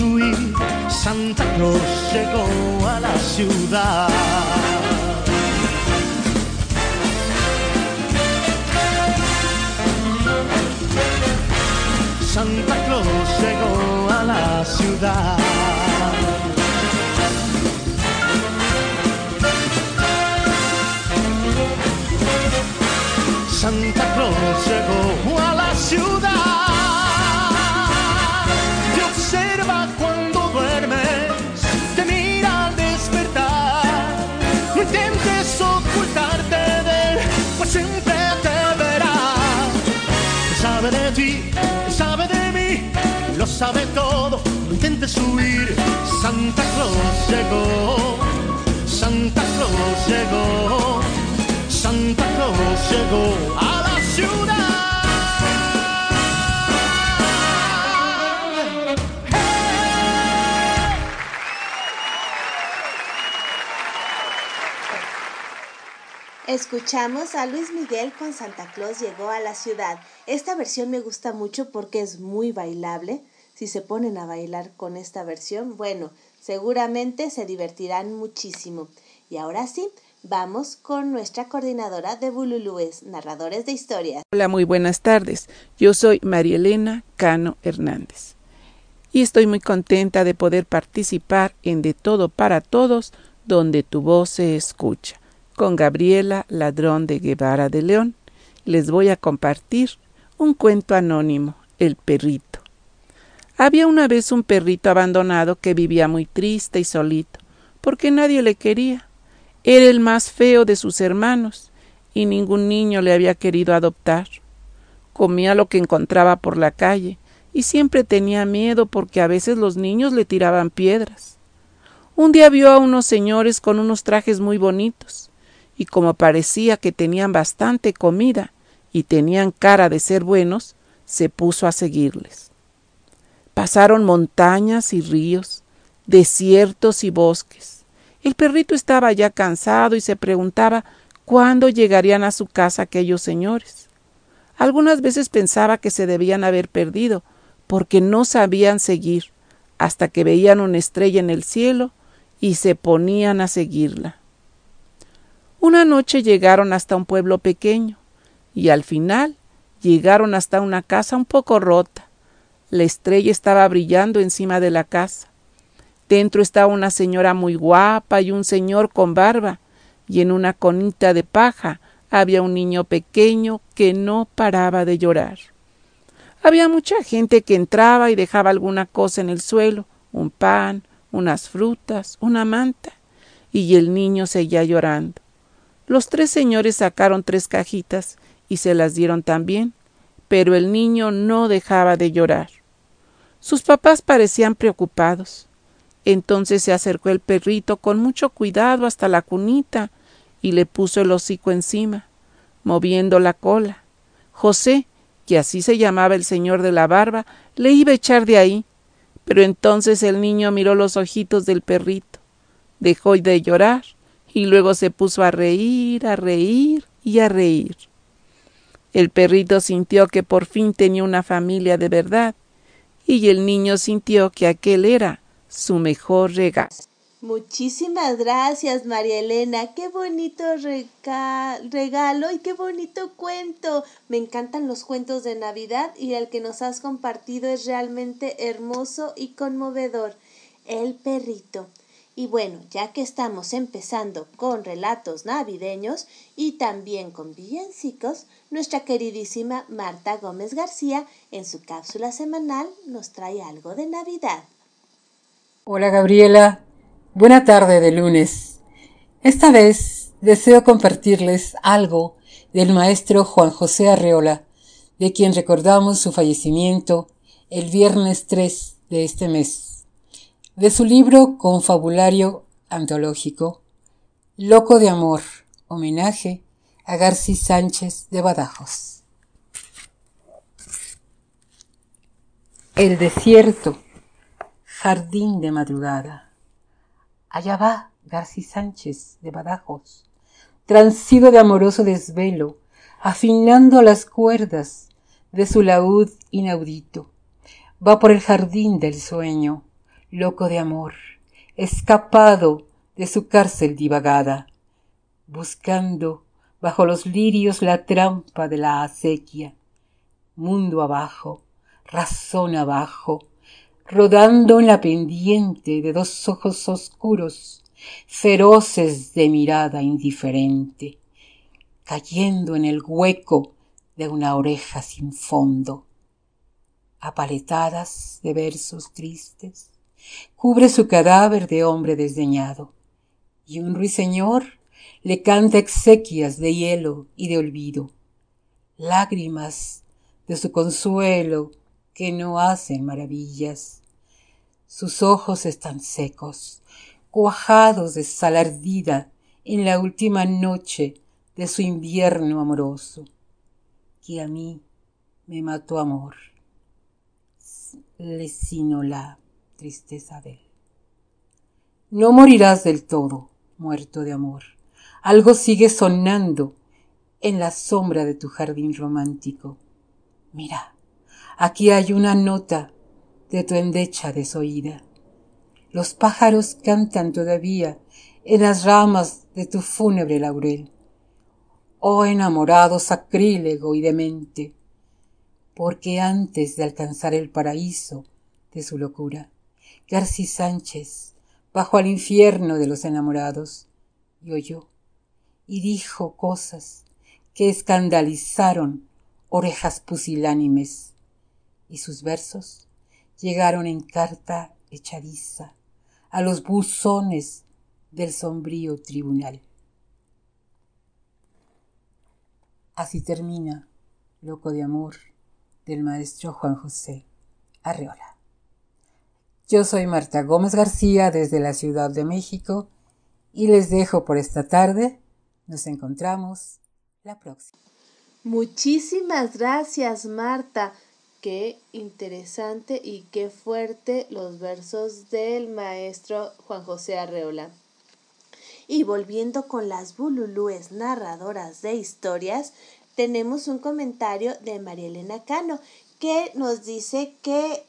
Huir. Santa Claus llegó a la ciudad. Santa Claus llegó a la ciudad. Sabe todo, no intentes huir. Santa Claus llegó, Santa Claus llegó, Santa Claus llegó a la ciudad. Escuchamos a Luis Miguel con Santa Claus llegó a la ciudad. Esta versión me gusta mucho porque es muy bailable. Si se ponen a bailar con esta versión, bueno, seguramente se divertirán muchísimo. Y ahora sí, vamos con nuestra coordinadora de Bululúes, narradores de historias. Hola, muy buenas tardes. Yo soy María Elena Cano Hernández. Y estoy muy contenta de poder participar en De Todo para Todos, donde tu voz se escucha con Gabriela Ladrón de Guevara de León. Les voy a compartir un cuento anónimo, El perrito. Había una vez un perrito abandonado que vivía muy triste y solito, porque nadie le quería. Era el más feo de sus hermanos, y ningún niño le había querido adoptar. Comía lo que encontraba por la calle, y siempre tenía miedo porque a veces los niños le tiraban piedras. Un día vio a unos señores con unos trajes muy bonitos, y como parecía que tenían bastante comida y tenían cara de ser buenos, se puso a seguirles. Pasaron montañas y ríos, desiertos y bosques. El perrito estaba ya cansado y se preguntaba cuándo llegarían a su casa aquellos señores. Algunas veces pensaba que se debían haber perdido, porque no sabían seguir, hasta que veían una estrella en el cielo y se ponían a seguirla. Una noche llegaron hasta un pueblo pequeño y al final llegaron hasta una casa un poco rota. La estrella estaba brillando encima de la casa. Dentro estaba una señora muy guapa y un señor con barba, y en una conita de paja había un niño pequeño que no paraba de llorar. Había mucha gente que entraba y dejaba alguna cosa en el suelo, un pan, unas frutas, una manta, y el niño seguía llorando. Los tres señores sacaron tres cajitas y se las dieron también, pero el niño no dejaba de llorar. Sus papás parecían preocupados. Entonces se acercó el perrito con mucho cuidado hasta la cunita y le puso el hocico encima, moviendo la cola. José, que así se llamaba el señor de la barba, le iba a echar de ahí, pero entonces el niño miró los ojitos del perrito, dejó de llorar y luego se puso a reír, a reír y a reír. El perrito sintió que por fin tenía una familia de verdad, y el niño sintió que aquel era su mejor regalo. Muchísimas gracias, María Elena. Qué bonito regalo y qué bonito cuento. Me encantan los cuentos de Navidad y el que nos has compartido es realmente hermoso y conmovedor. El perrito. Y bueno, ya que estamos empezando con relatos navideños y también con villancicos, nuestra queridísima Marta Gómez García en su cápsula semanal nos trae algo de Navidad. Hola Gabriela, buena tarde de lunes. Esta vez deseo compartirles algo del maestro Juan José Arreola, de quien recordamos su fallecimiento el viernes 3 de este mes de su libro confabulario antológico Loco de Amor, homenaje a García Sánchez de Badajoz. El desierto, jardín de madrugada. Allá va García Sánchez de Badajoz, transido de amoroso desvelo, afinando las cuerdas de su laúd inaudito. Va por el jardín del sueño, loco de amor, escapado de su cárcel divagada, buscando bajo los lirios la trampa de la acequia, mundo abajo, razón abajo, rodando en la pendiente de dos ojos oscuros, feroces de mirada indiferente, cayendo en el hueco de una oreja sin fondo, apaletadas de versos tristes, cubre su cadáver de hombre desdeñado, y un ruiseñor le canta exequias de hielo y de olvido, lágrimas de su consuelo que no hacen maravillas. Sus ojos están secos, cuajados de sal ardida en la última noche de su invierno amoroso, que a mí me mató amor, sino la tristeza de él. No morirás del todo muerto de amor. Algo sigue sonando en la sombra de tu jardín romántico. Mira, aquí hay una nota de tu endecha desoída. Los pájaros cantan todavía en las ramas de tu fúnebre laurel. Oh enamorado sacrílego y demente, porque antes de alcanzar el paraíso de su locura, García Sánchez bajó al infierno de los enamorados y oyó y dijo cosas que escandalizaron orejas pusilánimes y sus versos llegaron en carta echadiza a los buzones del sombrío tribunal. Así termina Loco de Amor del maestro Juan José Arreola. Yo soy Marta Gómez García desde la Ciudad de México y les dejo por esta tarde. Nos encontramos la próxima. Muchísimas gracias Marta. Qué interesante y qué fuerte los versos del maestro Juan José Arreola. Y volviendo con las bululúes narradoras de historias, tenemos un comentario de María Elena Cano que nos dice que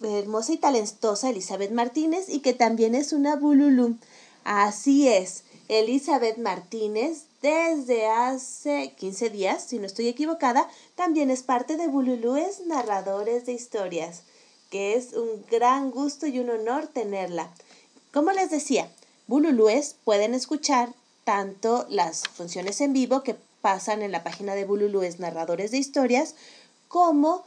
hermosa y talentosa Elizabeth Martínez y que también es una bululú. Así es, Elizabeth Martínez desde hace 15 días, si no estoy equivocada, también es parte de Bululúes Narradores de Historias, que es un gran gusto y un honor tenerla. Como les decía, Bululúes pueden escuchar tanto las funciones en vivo que pasan en la página de Bululúes Narradores de Historias, como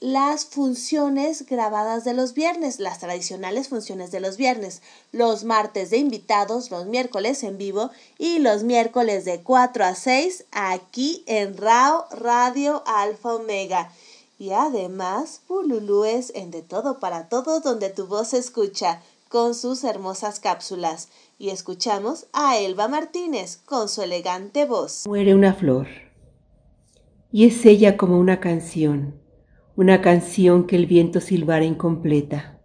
las funciones grabadas de los viernes, las tradicionales funciones de los viernes, los martes de invitados, los miércoles en vivo y los miércoles de 4 a 6 aquí en RAO Radio Alfa Omega. Y además, Pululúes en De Todo para Todos, donde tu voz se escucha, con sus hermosas cápsulas. Y escuchamos a Elba Martínez con su elegante voz. Muere una flor. Y es ella como una canción una canción que el viento silbara incompleta.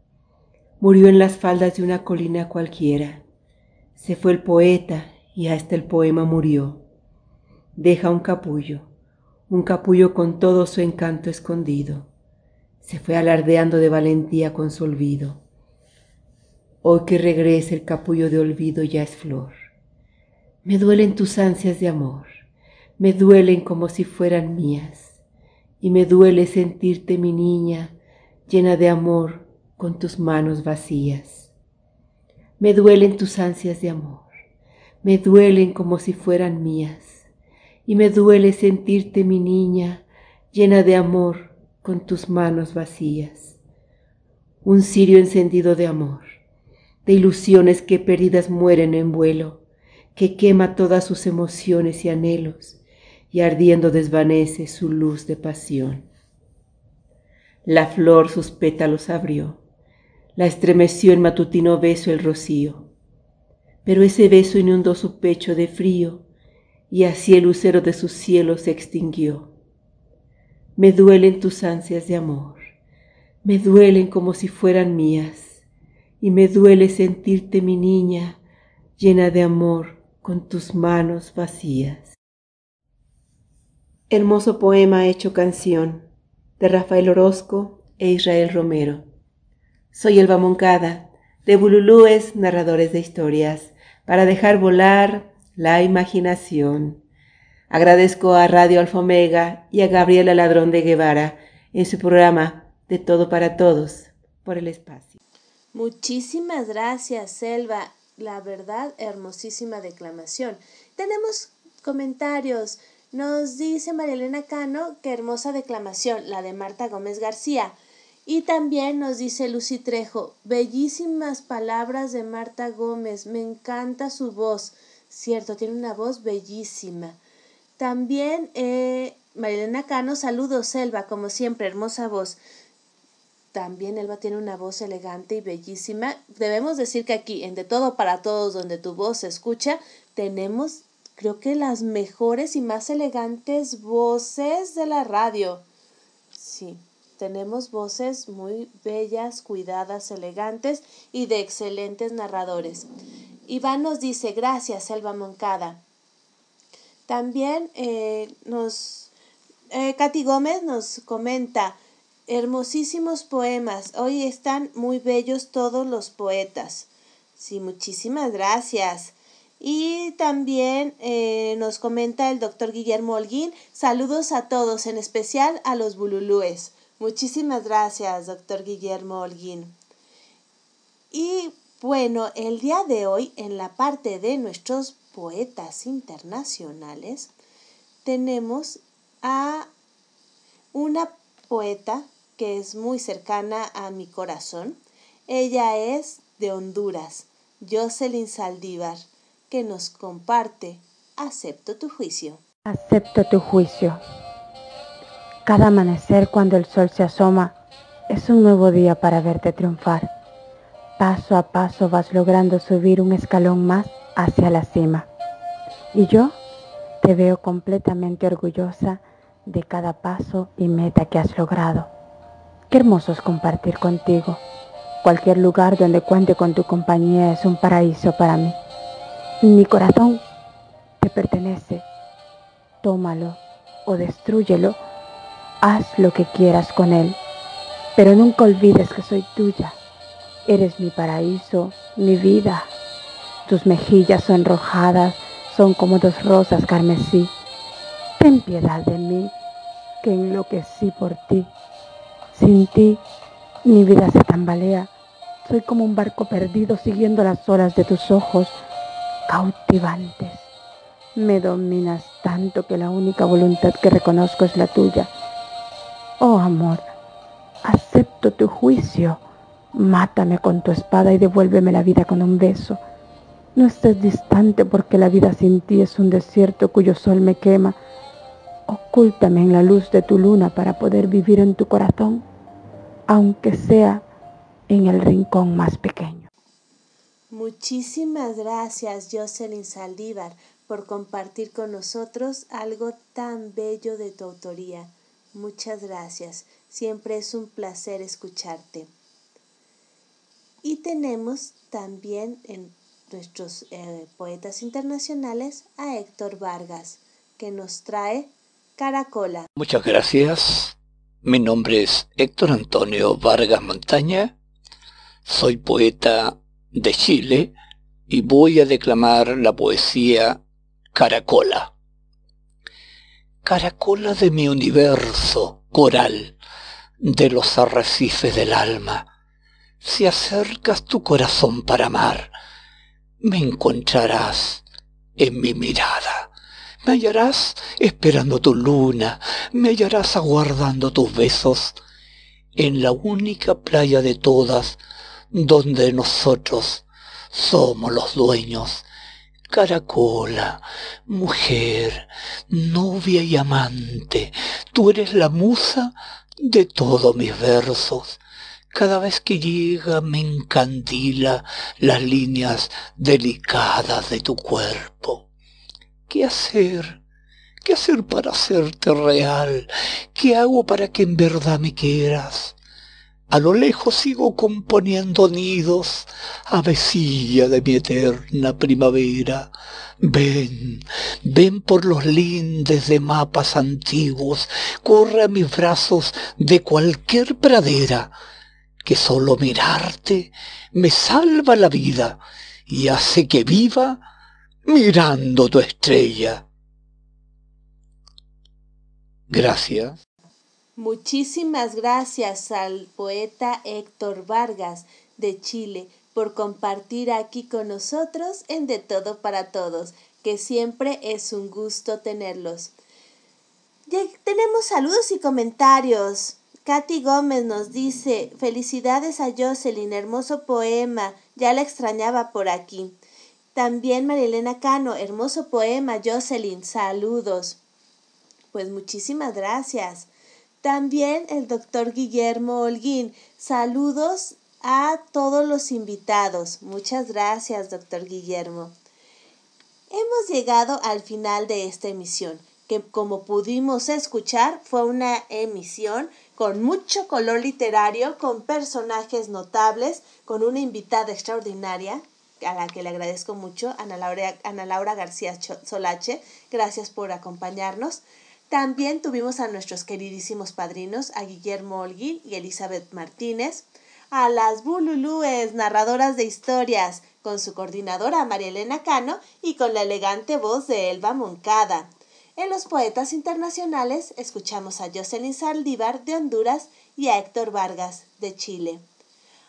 Murió en las faldas de una colina cualquiera. Se fue el poeta y hasta el poema murió. Deja un capullo, un capullo con todo su encanto escondido. Se fue alardeando de valentía con su olvido. Hoy que regresa el capullo de olvido ya es flor. Me duelen tus ansias de amor, me duelen como si fueran mías y me duele sentirte mi niña llena de amor con tus manos vacías. Me duelen tus ansias de amor, me duelen como si fueran mías, y me duele sentirte mi niña llena de amor con tus manos vacías. Un cirio encendido de amor, de ilusiones que perdidas mueren en vuelo, que quema todas sus emociones y anhelos, y ardiendo desvanece su luz de pasión. La flor sus pétalos abrió, la estremeció en matutino beso el rocío, pero ese beso inundó su pecho de frío y así el lucero de su cielo se extinguió. Me duelen tus ansias de amor, me duelen como si fueran mías, y me duele sentirte mi niña llena de amor con tus manos vacías. Hermoso poema hecho canción de Rafael Orozco e Israel Romero. Soy Elba Moncada, de Bululúes, narradores de historias, para dejar volar la imaginación. Agradezco a Radio Alfa Omega y a Gabriela Ladrón de Guevara en su programa De Todo para Todos por el espacio. Muchísimas gracias, Selva. La verdad, hermosísima declamación. Tenemos comentarios. Nos dice María Elena Cano que hermosa declamación, la de Marta Gómez García. Y también nos dice Lucy Trejo, bellísimas palabras de Marta Gómez, me encanta su voz. Cierto, tiene una voz bellísima. También eh, María Elena Cano, saludos Selva, como siempre, hermosa voz. también Elba tiene una voz elegante y bellísima. Debemos decir que aquí, en De Todo para Todos, donde tu voz se escucha, tenemos creo que las mejores y más elegantes voces de la radio. Sí, tenemos voces muy bellas, cuidadas, elegantes y de excelentes narradores. Iván nos dice, gracias, Elba Moncada. También eh, nos, eh, Katy Gómez nos comenta, hermosísimos poemas, hoy están muy bellos todos los poetas. Sí, muchísimas gracias. Y también eh, nos comenta el doctor Guillermo Holguín, saludos a todos, en especial a los bululúes. Muchísimas gracias, doctor Guillermo Holguín. Y bueno, el día de hoy, en la parte de nuestros poetas internacionales, tenemos a una poeta que es muy cercana a mi corazón. Ella es de Honduras, Jocelyn Saldívar que nos comparte. Acepto tu juicio. Acepto tu juicio. Cada amanecer cuando el sol se asoma es un nuevo día para verte triunfar. Paso a paso vas logrando subir un escalón más hacia la cima. Y yo te veo completamente orgullosa de cada paso y meta que has logrado. Qué hermoso es compartir contigo. Cualquier lugar donde cuente con tu compañía es un paraíso para mí. Mi corazón te pertenece. Tómalo o destrúyelo. Haz lo que quieras con él. Pero nunca olvides que soy tuya. Eres mi paraíso, mi vida. Tus mejillas sonrojadas son como dos rosas carmesí. Ten piedad de mí, que enloquecí por ti. Sin ti, mi vida se tambalea. Soy como un barco perdido siguiendo las olas de tus ojos cautivantes. Me dominas tanto que la única voluntad que reconozco es la tuya. Oh amor, acepto tu juicio. Mátame con tu espada y devuélveme la vida con un beso. No estés distante porque la vida sin ti es un desierto cuyo sol me quema. Ocúltame en la luz de tu luna para poder vivir en tu corazón, aunque sea en el rincón más pequeño. Muchísimas gracias, Jocelyn Saldívar, por compartir con nosotros algo tan bello de tu autoría. Muchas gracias. Siempre es un placer escucharte. Y tenemos también en nuestros eh, poetas internacionales a Héctor Vargas, que nos trae Caracola. Muchas gracias. Mi nombre es Héctor Antonio Vargas Montaña. Soy poeta de Chile y voy a declamar la poesía Caracola. Caracola de mi universo coral, de los arrecifes del alma, si acercas tu corazón para amar, me encontrarás en mi mirada. Me hallarás esperando tu luna, me hallarás aguardando tus besos en la única playa de todas donde nosotros somos los dueños. Caracola, mujer, novia y amante, tú eres la musa de todos mis versos. Cada vez que llega me encandila las líneas delicadas de tu cuerpo. ¿Qué hacer? ¿Qué hacer para hacerte real? ¿Qué hago para que en verdad me quieras? A lo lejos sigo componiendo nidos, avecilla de mi eterna primavera. Ven, ven por los lindes de mapas antiguos, corre a mis brazos de cualquier pradera, que solo mirarte me salva la vida y hace que viva mirando tu estrella. Gracias. Muchísimas gracias al poeta Héctor Vargas de Chile por compartir aquí con nosotros en De Todo para Todos, que siempre es un gusto tenerlos. Ya tenemos saludos y comentarios. Katy Gómez nos dice, felicidades a Jocelyn, hermoso poema, ya la extrañaba por aquí. También Marilena Cano, hermoso poema, Jocelyn, saludos. Pues muchísimas gracias. También el doctor Guillermo Holguín. Saludos a todos los invitados. Muchas gracias, doctor Guillermo. Hemos llegado al final de esta emisión, que como pudimos escuchar fue una emisión con mucho color literario, con personajes notables, con una invitada extraordinaria, a la que le agradezco mucho, Ana Laura, Ana Laura García Solache. Gracias por acompañarnos. También tuvimos a nuestros queridísimos padrinos, a Guillermo Olguín y Elizabeth Martínez, a las Bululúes, narradoras de historias, con su coordinadora María Elena Cano y con la elegante voz de Elba Moncada. En los poetas internacionales escuchamos a Jocelyn Saldívar de Honduras y a Héctor Vargas de Chile.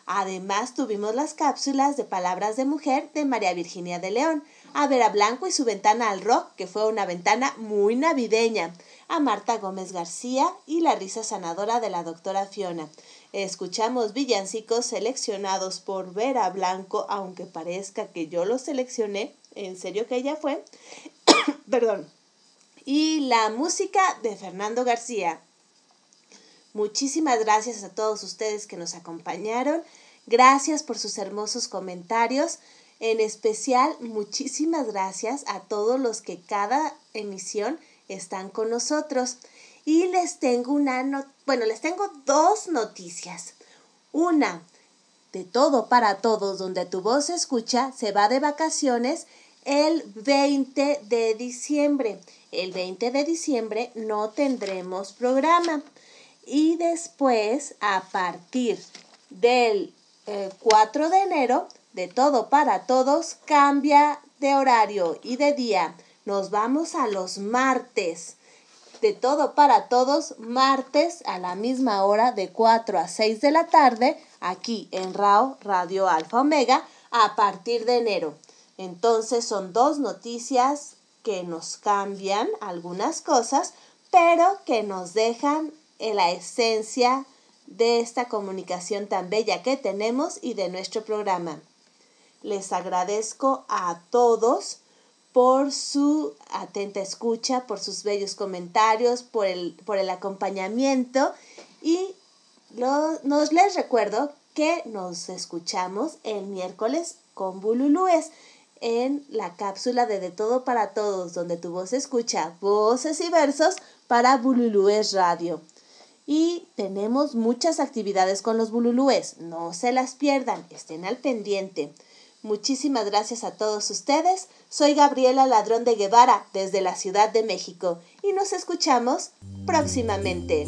Además tuvimos las cápsulas de Palabras de Mujer de María Virginia de León, a Vera Blanco y su ventana al rock, que fue una ventana muy navideña, a Marta Gómez García y la risa sanadora de la doctora Fiona. Escuchamos villancicos seleccionados por Vera Blanco, aunque parezca que yo los seleccioné, en serio que ella fue. Perdón. Y la música de Fernando García. Muchísimas gracias a todos ustedes que nos acompañaron. Gracias por sus hermosos comentarios. En especial, muchísimas gracias a todos los que cada emisión están con nosotros. Y les tengo una, bueno, les tengo dos noticias. Una, de todo para todos, donde tu voz se escucha, se va de vacaciones el 20 de diciembre. El 20 de diciembre no tendremos programa. Y después, a partir del 4 eh, de enero, de todo para todos, cambia de horario y de día. Nos vamos a los martes. De todo para todos, martes a la misma hora de 4 a 6 de la tarde, aquí en RAO Radio Alfa Omega, a partir de enero. Entonces son dos noticias que nos cambian algunas cosas, pero que nos dejan en la esencia de esta comunicación tan bella que tenemos y de nuestro programa. Les agradezco a todos por su atenta escucha, por sus bellos comentarios, por el, por el acompañamiento y nos les recuerdo que nos escuchamos el miércoles con Bululúes en la cápsula de De Todo para Todos, donde tu voz escucha voces y versos para Bululúes Radio. Y tenemos muchas actividades con los bululúes. No se las pierdan, estén al pendiente. Muchísimas gracias a todos ustedes. Soy Gabriela Ladrón de Guevara desde la Ciudad de México y nos escuchamos próximamente.